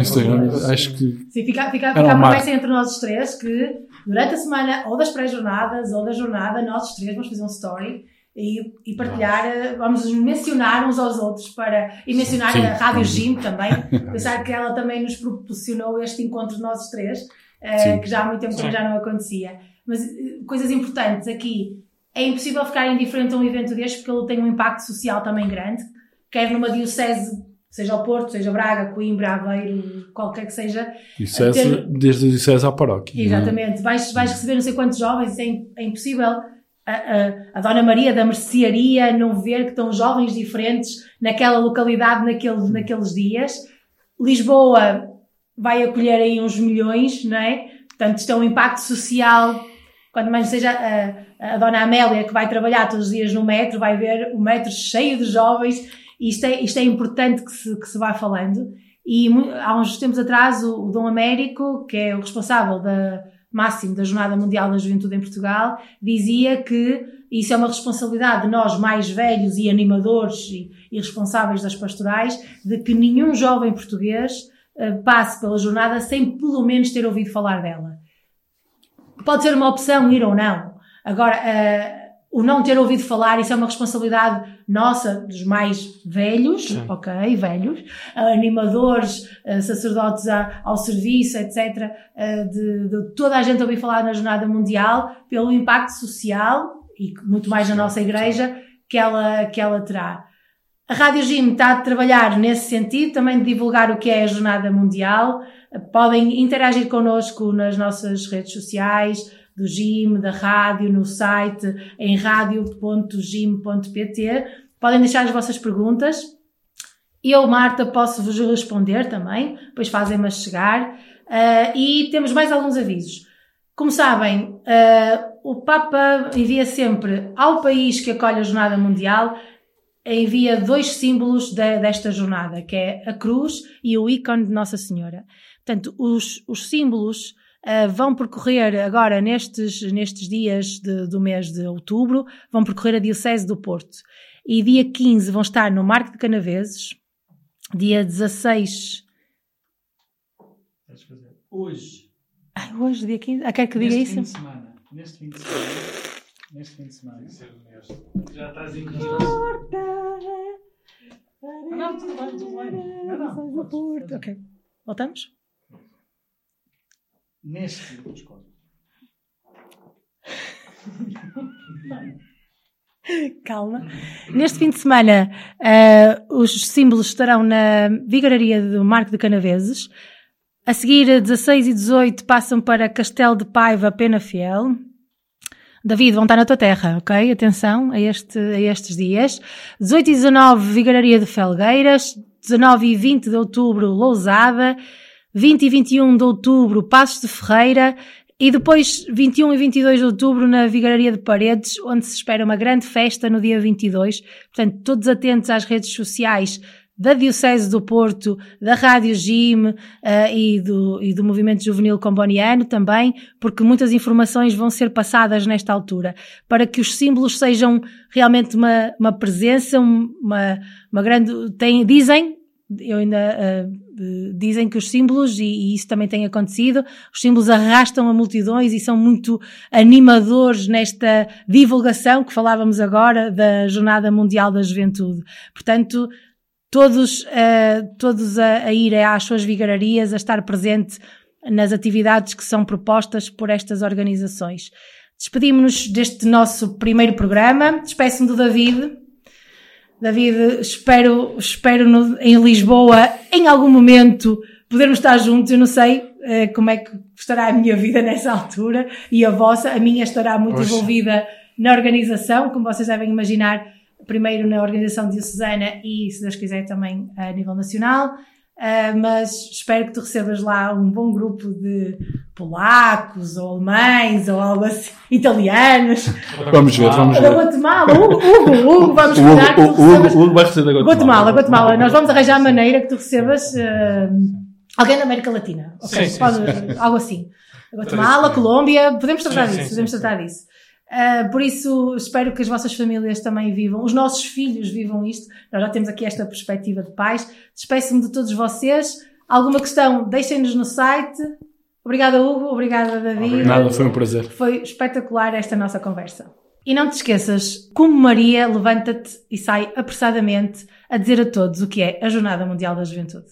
Speaker 2: Instagram, acho que.
Speaker 1: Sim, fica, fica, fica
Speaker 2: um
Speaker 1: a promessa entre nós os três que durante a semana, ou das pré-jornadas, ou da jornada, nós os três vamos fazer um story e, e partilhar, eh, vamos mencionar uns aos outros para, e mencionar
Speaker 2: Sim.
Speaker 1: a Rádio Jim também, pensar que ela também nos proporcionou este encontro de nós três,
Speaker 2: Sim.
Speaker 1: que já há muito tempo
Speaker 2: Sim.
Speaker 1: já não acontecia. Mas eh, coisas importantes aqui, é impossível ficar indiferente a um evento deste porque ele tem um impacto social também grande, quer numa diocese, seja o Porto, seja Braga, Coimbra, Aveiro, qualquer que seja,
Speaker 2: Dissesse,
Speaker 1: ter-
Speaker 2: desde o Dissesse à paróquia. é?
Speaker 1: Exatamente. Vais, vais receber não sei quantos jovens, é, é impossível a, a, a Dona Maria da mercearia não ver que estão jovens diferentes naquela localidade naqueles, naqueles dias. Lisboa vai acolher aí uns milhões, não é? Portanto, isto é um impacto social. Quando mais seja a, a Dona Amélia, que vai trabalhar todos os dias no metro, vai ver o metro cheio de jovens. Isto é, isto é importante que se, que se vá falando. E há uns tempos atrás, o, o Dom Américo, que é o responsável da máximo da Jornada Mundial da Juventude em Portugal, dizia que isso é uma responsabilidade de nós mais velhos e animadores e, e responsáveis das pastorais, de que nenhum jovem português eh, passe pela jornada sem pelo menos ter ouvido falar dela. Pode ser uma opção ir ou não. Agora, eh, o não ter ouvido falar, isso é uma responsabilidade nossa, dos mais velhos,
Speaker 3: Sim.
Speaker 1: ok, velhos, eh, animadores, eh, sacerdotes ao serviço, etc., eh, de, de toda a gente ouvir falar na Jornada Mundial, pelo impacto social e muito mais na nossa igreja que ela, que ela terá. A Rádio Jim está a trabalhar nesse sentido, também de divulgar o que é a Jornada Mundial. Podem interagir connosco nas nossas redes sociais, do Jim, da rádio, no site, em radio.jim.pt. Podem deixar as vossas perguntas. Eu, Marta, posso vos responder também, depois fazem-me chegar. Ah, e temos mais alguns avisos. Como sabem, ah, o Papa envia sempre ao país que acolhe a Jornada Mundial envia dois símbolos da- desta jornada, que é a cruz e o ícone de Nossa Senhora. Portanto, os, os símbolos ah, vão percorrer agora, nestes, nestes dias de- do mês de outubro, vão percorrer a Diocese do Porto. E dia 15 vão estar no Marco de Canaveses, dia 16...
Speaker 12: Hoje.
Speaker 1: Ai, hoje, dia 15? Ah, quer que diga
Speaker 12: neste
Speaker 1: isso?
Speaker 12: Fim de semana, neste fim de semana. Neste fim de semana. Já estás em Ah, Não, tudo bem, tudo bem. Não, não.
Speaker 1: Ok. Voltamos?
Speaker 12: Neste.
Speaker 1: Calma. Neste fim de semana, eh, os símbolos estarão na Vigararia do Marco de Canaveses. A seguir, a 16 e 18 passam para Castelo de Paiva, Pena Fiel. David, vão estar na tua terra, ok? Atenção a, este, a estes dias. 18 e 19, Vigararia de Felgueiras. 19 e 20 de outubro, Lousada. 20 e 21 de outubro, Passos de Ferreira. E depois, 21 e 22 de outubro, na Vigararia de Paredes, onde se espera uma grande festa no dia 22. Portanto, todos atentos às redes sociais da Diocese do Porto, da Rádio Jim eh, e, do, e do Movimento Juvenil Comboniano também, porque muitas informações vão ser passadas nesta altura, para que os símbolos sejam realmente uma, uma presença, um- uma, uma grande. Tem, dizem, eu ainda eh, dizem que os símbolos, e, e isso também tem acontecido, os símbolos arrastam a multidões e são muito animadores nesta divulgação que falávamos agora da Jornada Mundial da Juventude. Portanto, todos, eh, todos a, a ir às suas vigararias, a estar presente nas atividades que são propostas por estas organizações. Despedimos-nos deste nosso primeiro programa. Despeço-me do David. David, espero, espero no- em Lisboa, em algum momento, podermos estar juntos. Eu não sei eh, como é que estará a minha vida nessa altura e a vossa. A minha estará muito envolvida na organização, como vocês devem imaginar, primeiro na organização diocesana e, se Deus quiser, também a nível nacional. Ah, mas espero que tu recebas lá um bom grupo de polacos ou alemães ou algo assim, italianos.
Speaker 2: Vamos ver, vamos
Speaker 1: Da
Speaker 2: ver.
Speaker 1: Guatemala, Hugo, Hugo, Hugo, vamos
Speaker 2: Hugo-
Speaker 1: esperar que tu
Speaker 2: Hugo-
Speaker 1: recebas.
Speaker 2: o Hugo vai receber da Guatemala.
Speaker 1: Guatemala, Guatemala. Nós vamos arranjar a maneira que tu recebas ah, Alguém da América Latina. Ok,
Speaker 3: Sim, sim,
Speaker 1: pode,
Speaker 3: sim.
Speaker 1: algo assim. Guatemala, Colômbia, podemos tratar disso, podemos tratar disso. Ah, por isso, espero que as vossas famílias também vivam, os nossos filhos vivam isto. Nós já temos aqui esta perspectiva de pais. Despeço-me de todos vocês. Alguma questão, deixem-nos no site. Obrigada, Hugo. Obrigada, David.
Speaker 2: Nada, foi um prazer.
Speaker 1: Foi espetacular esta nossa conversa. E não te esqueças, como Maria, levanta-te e sai apressadamente a dizer a todos o que é a Jornada Mundial da Juventude.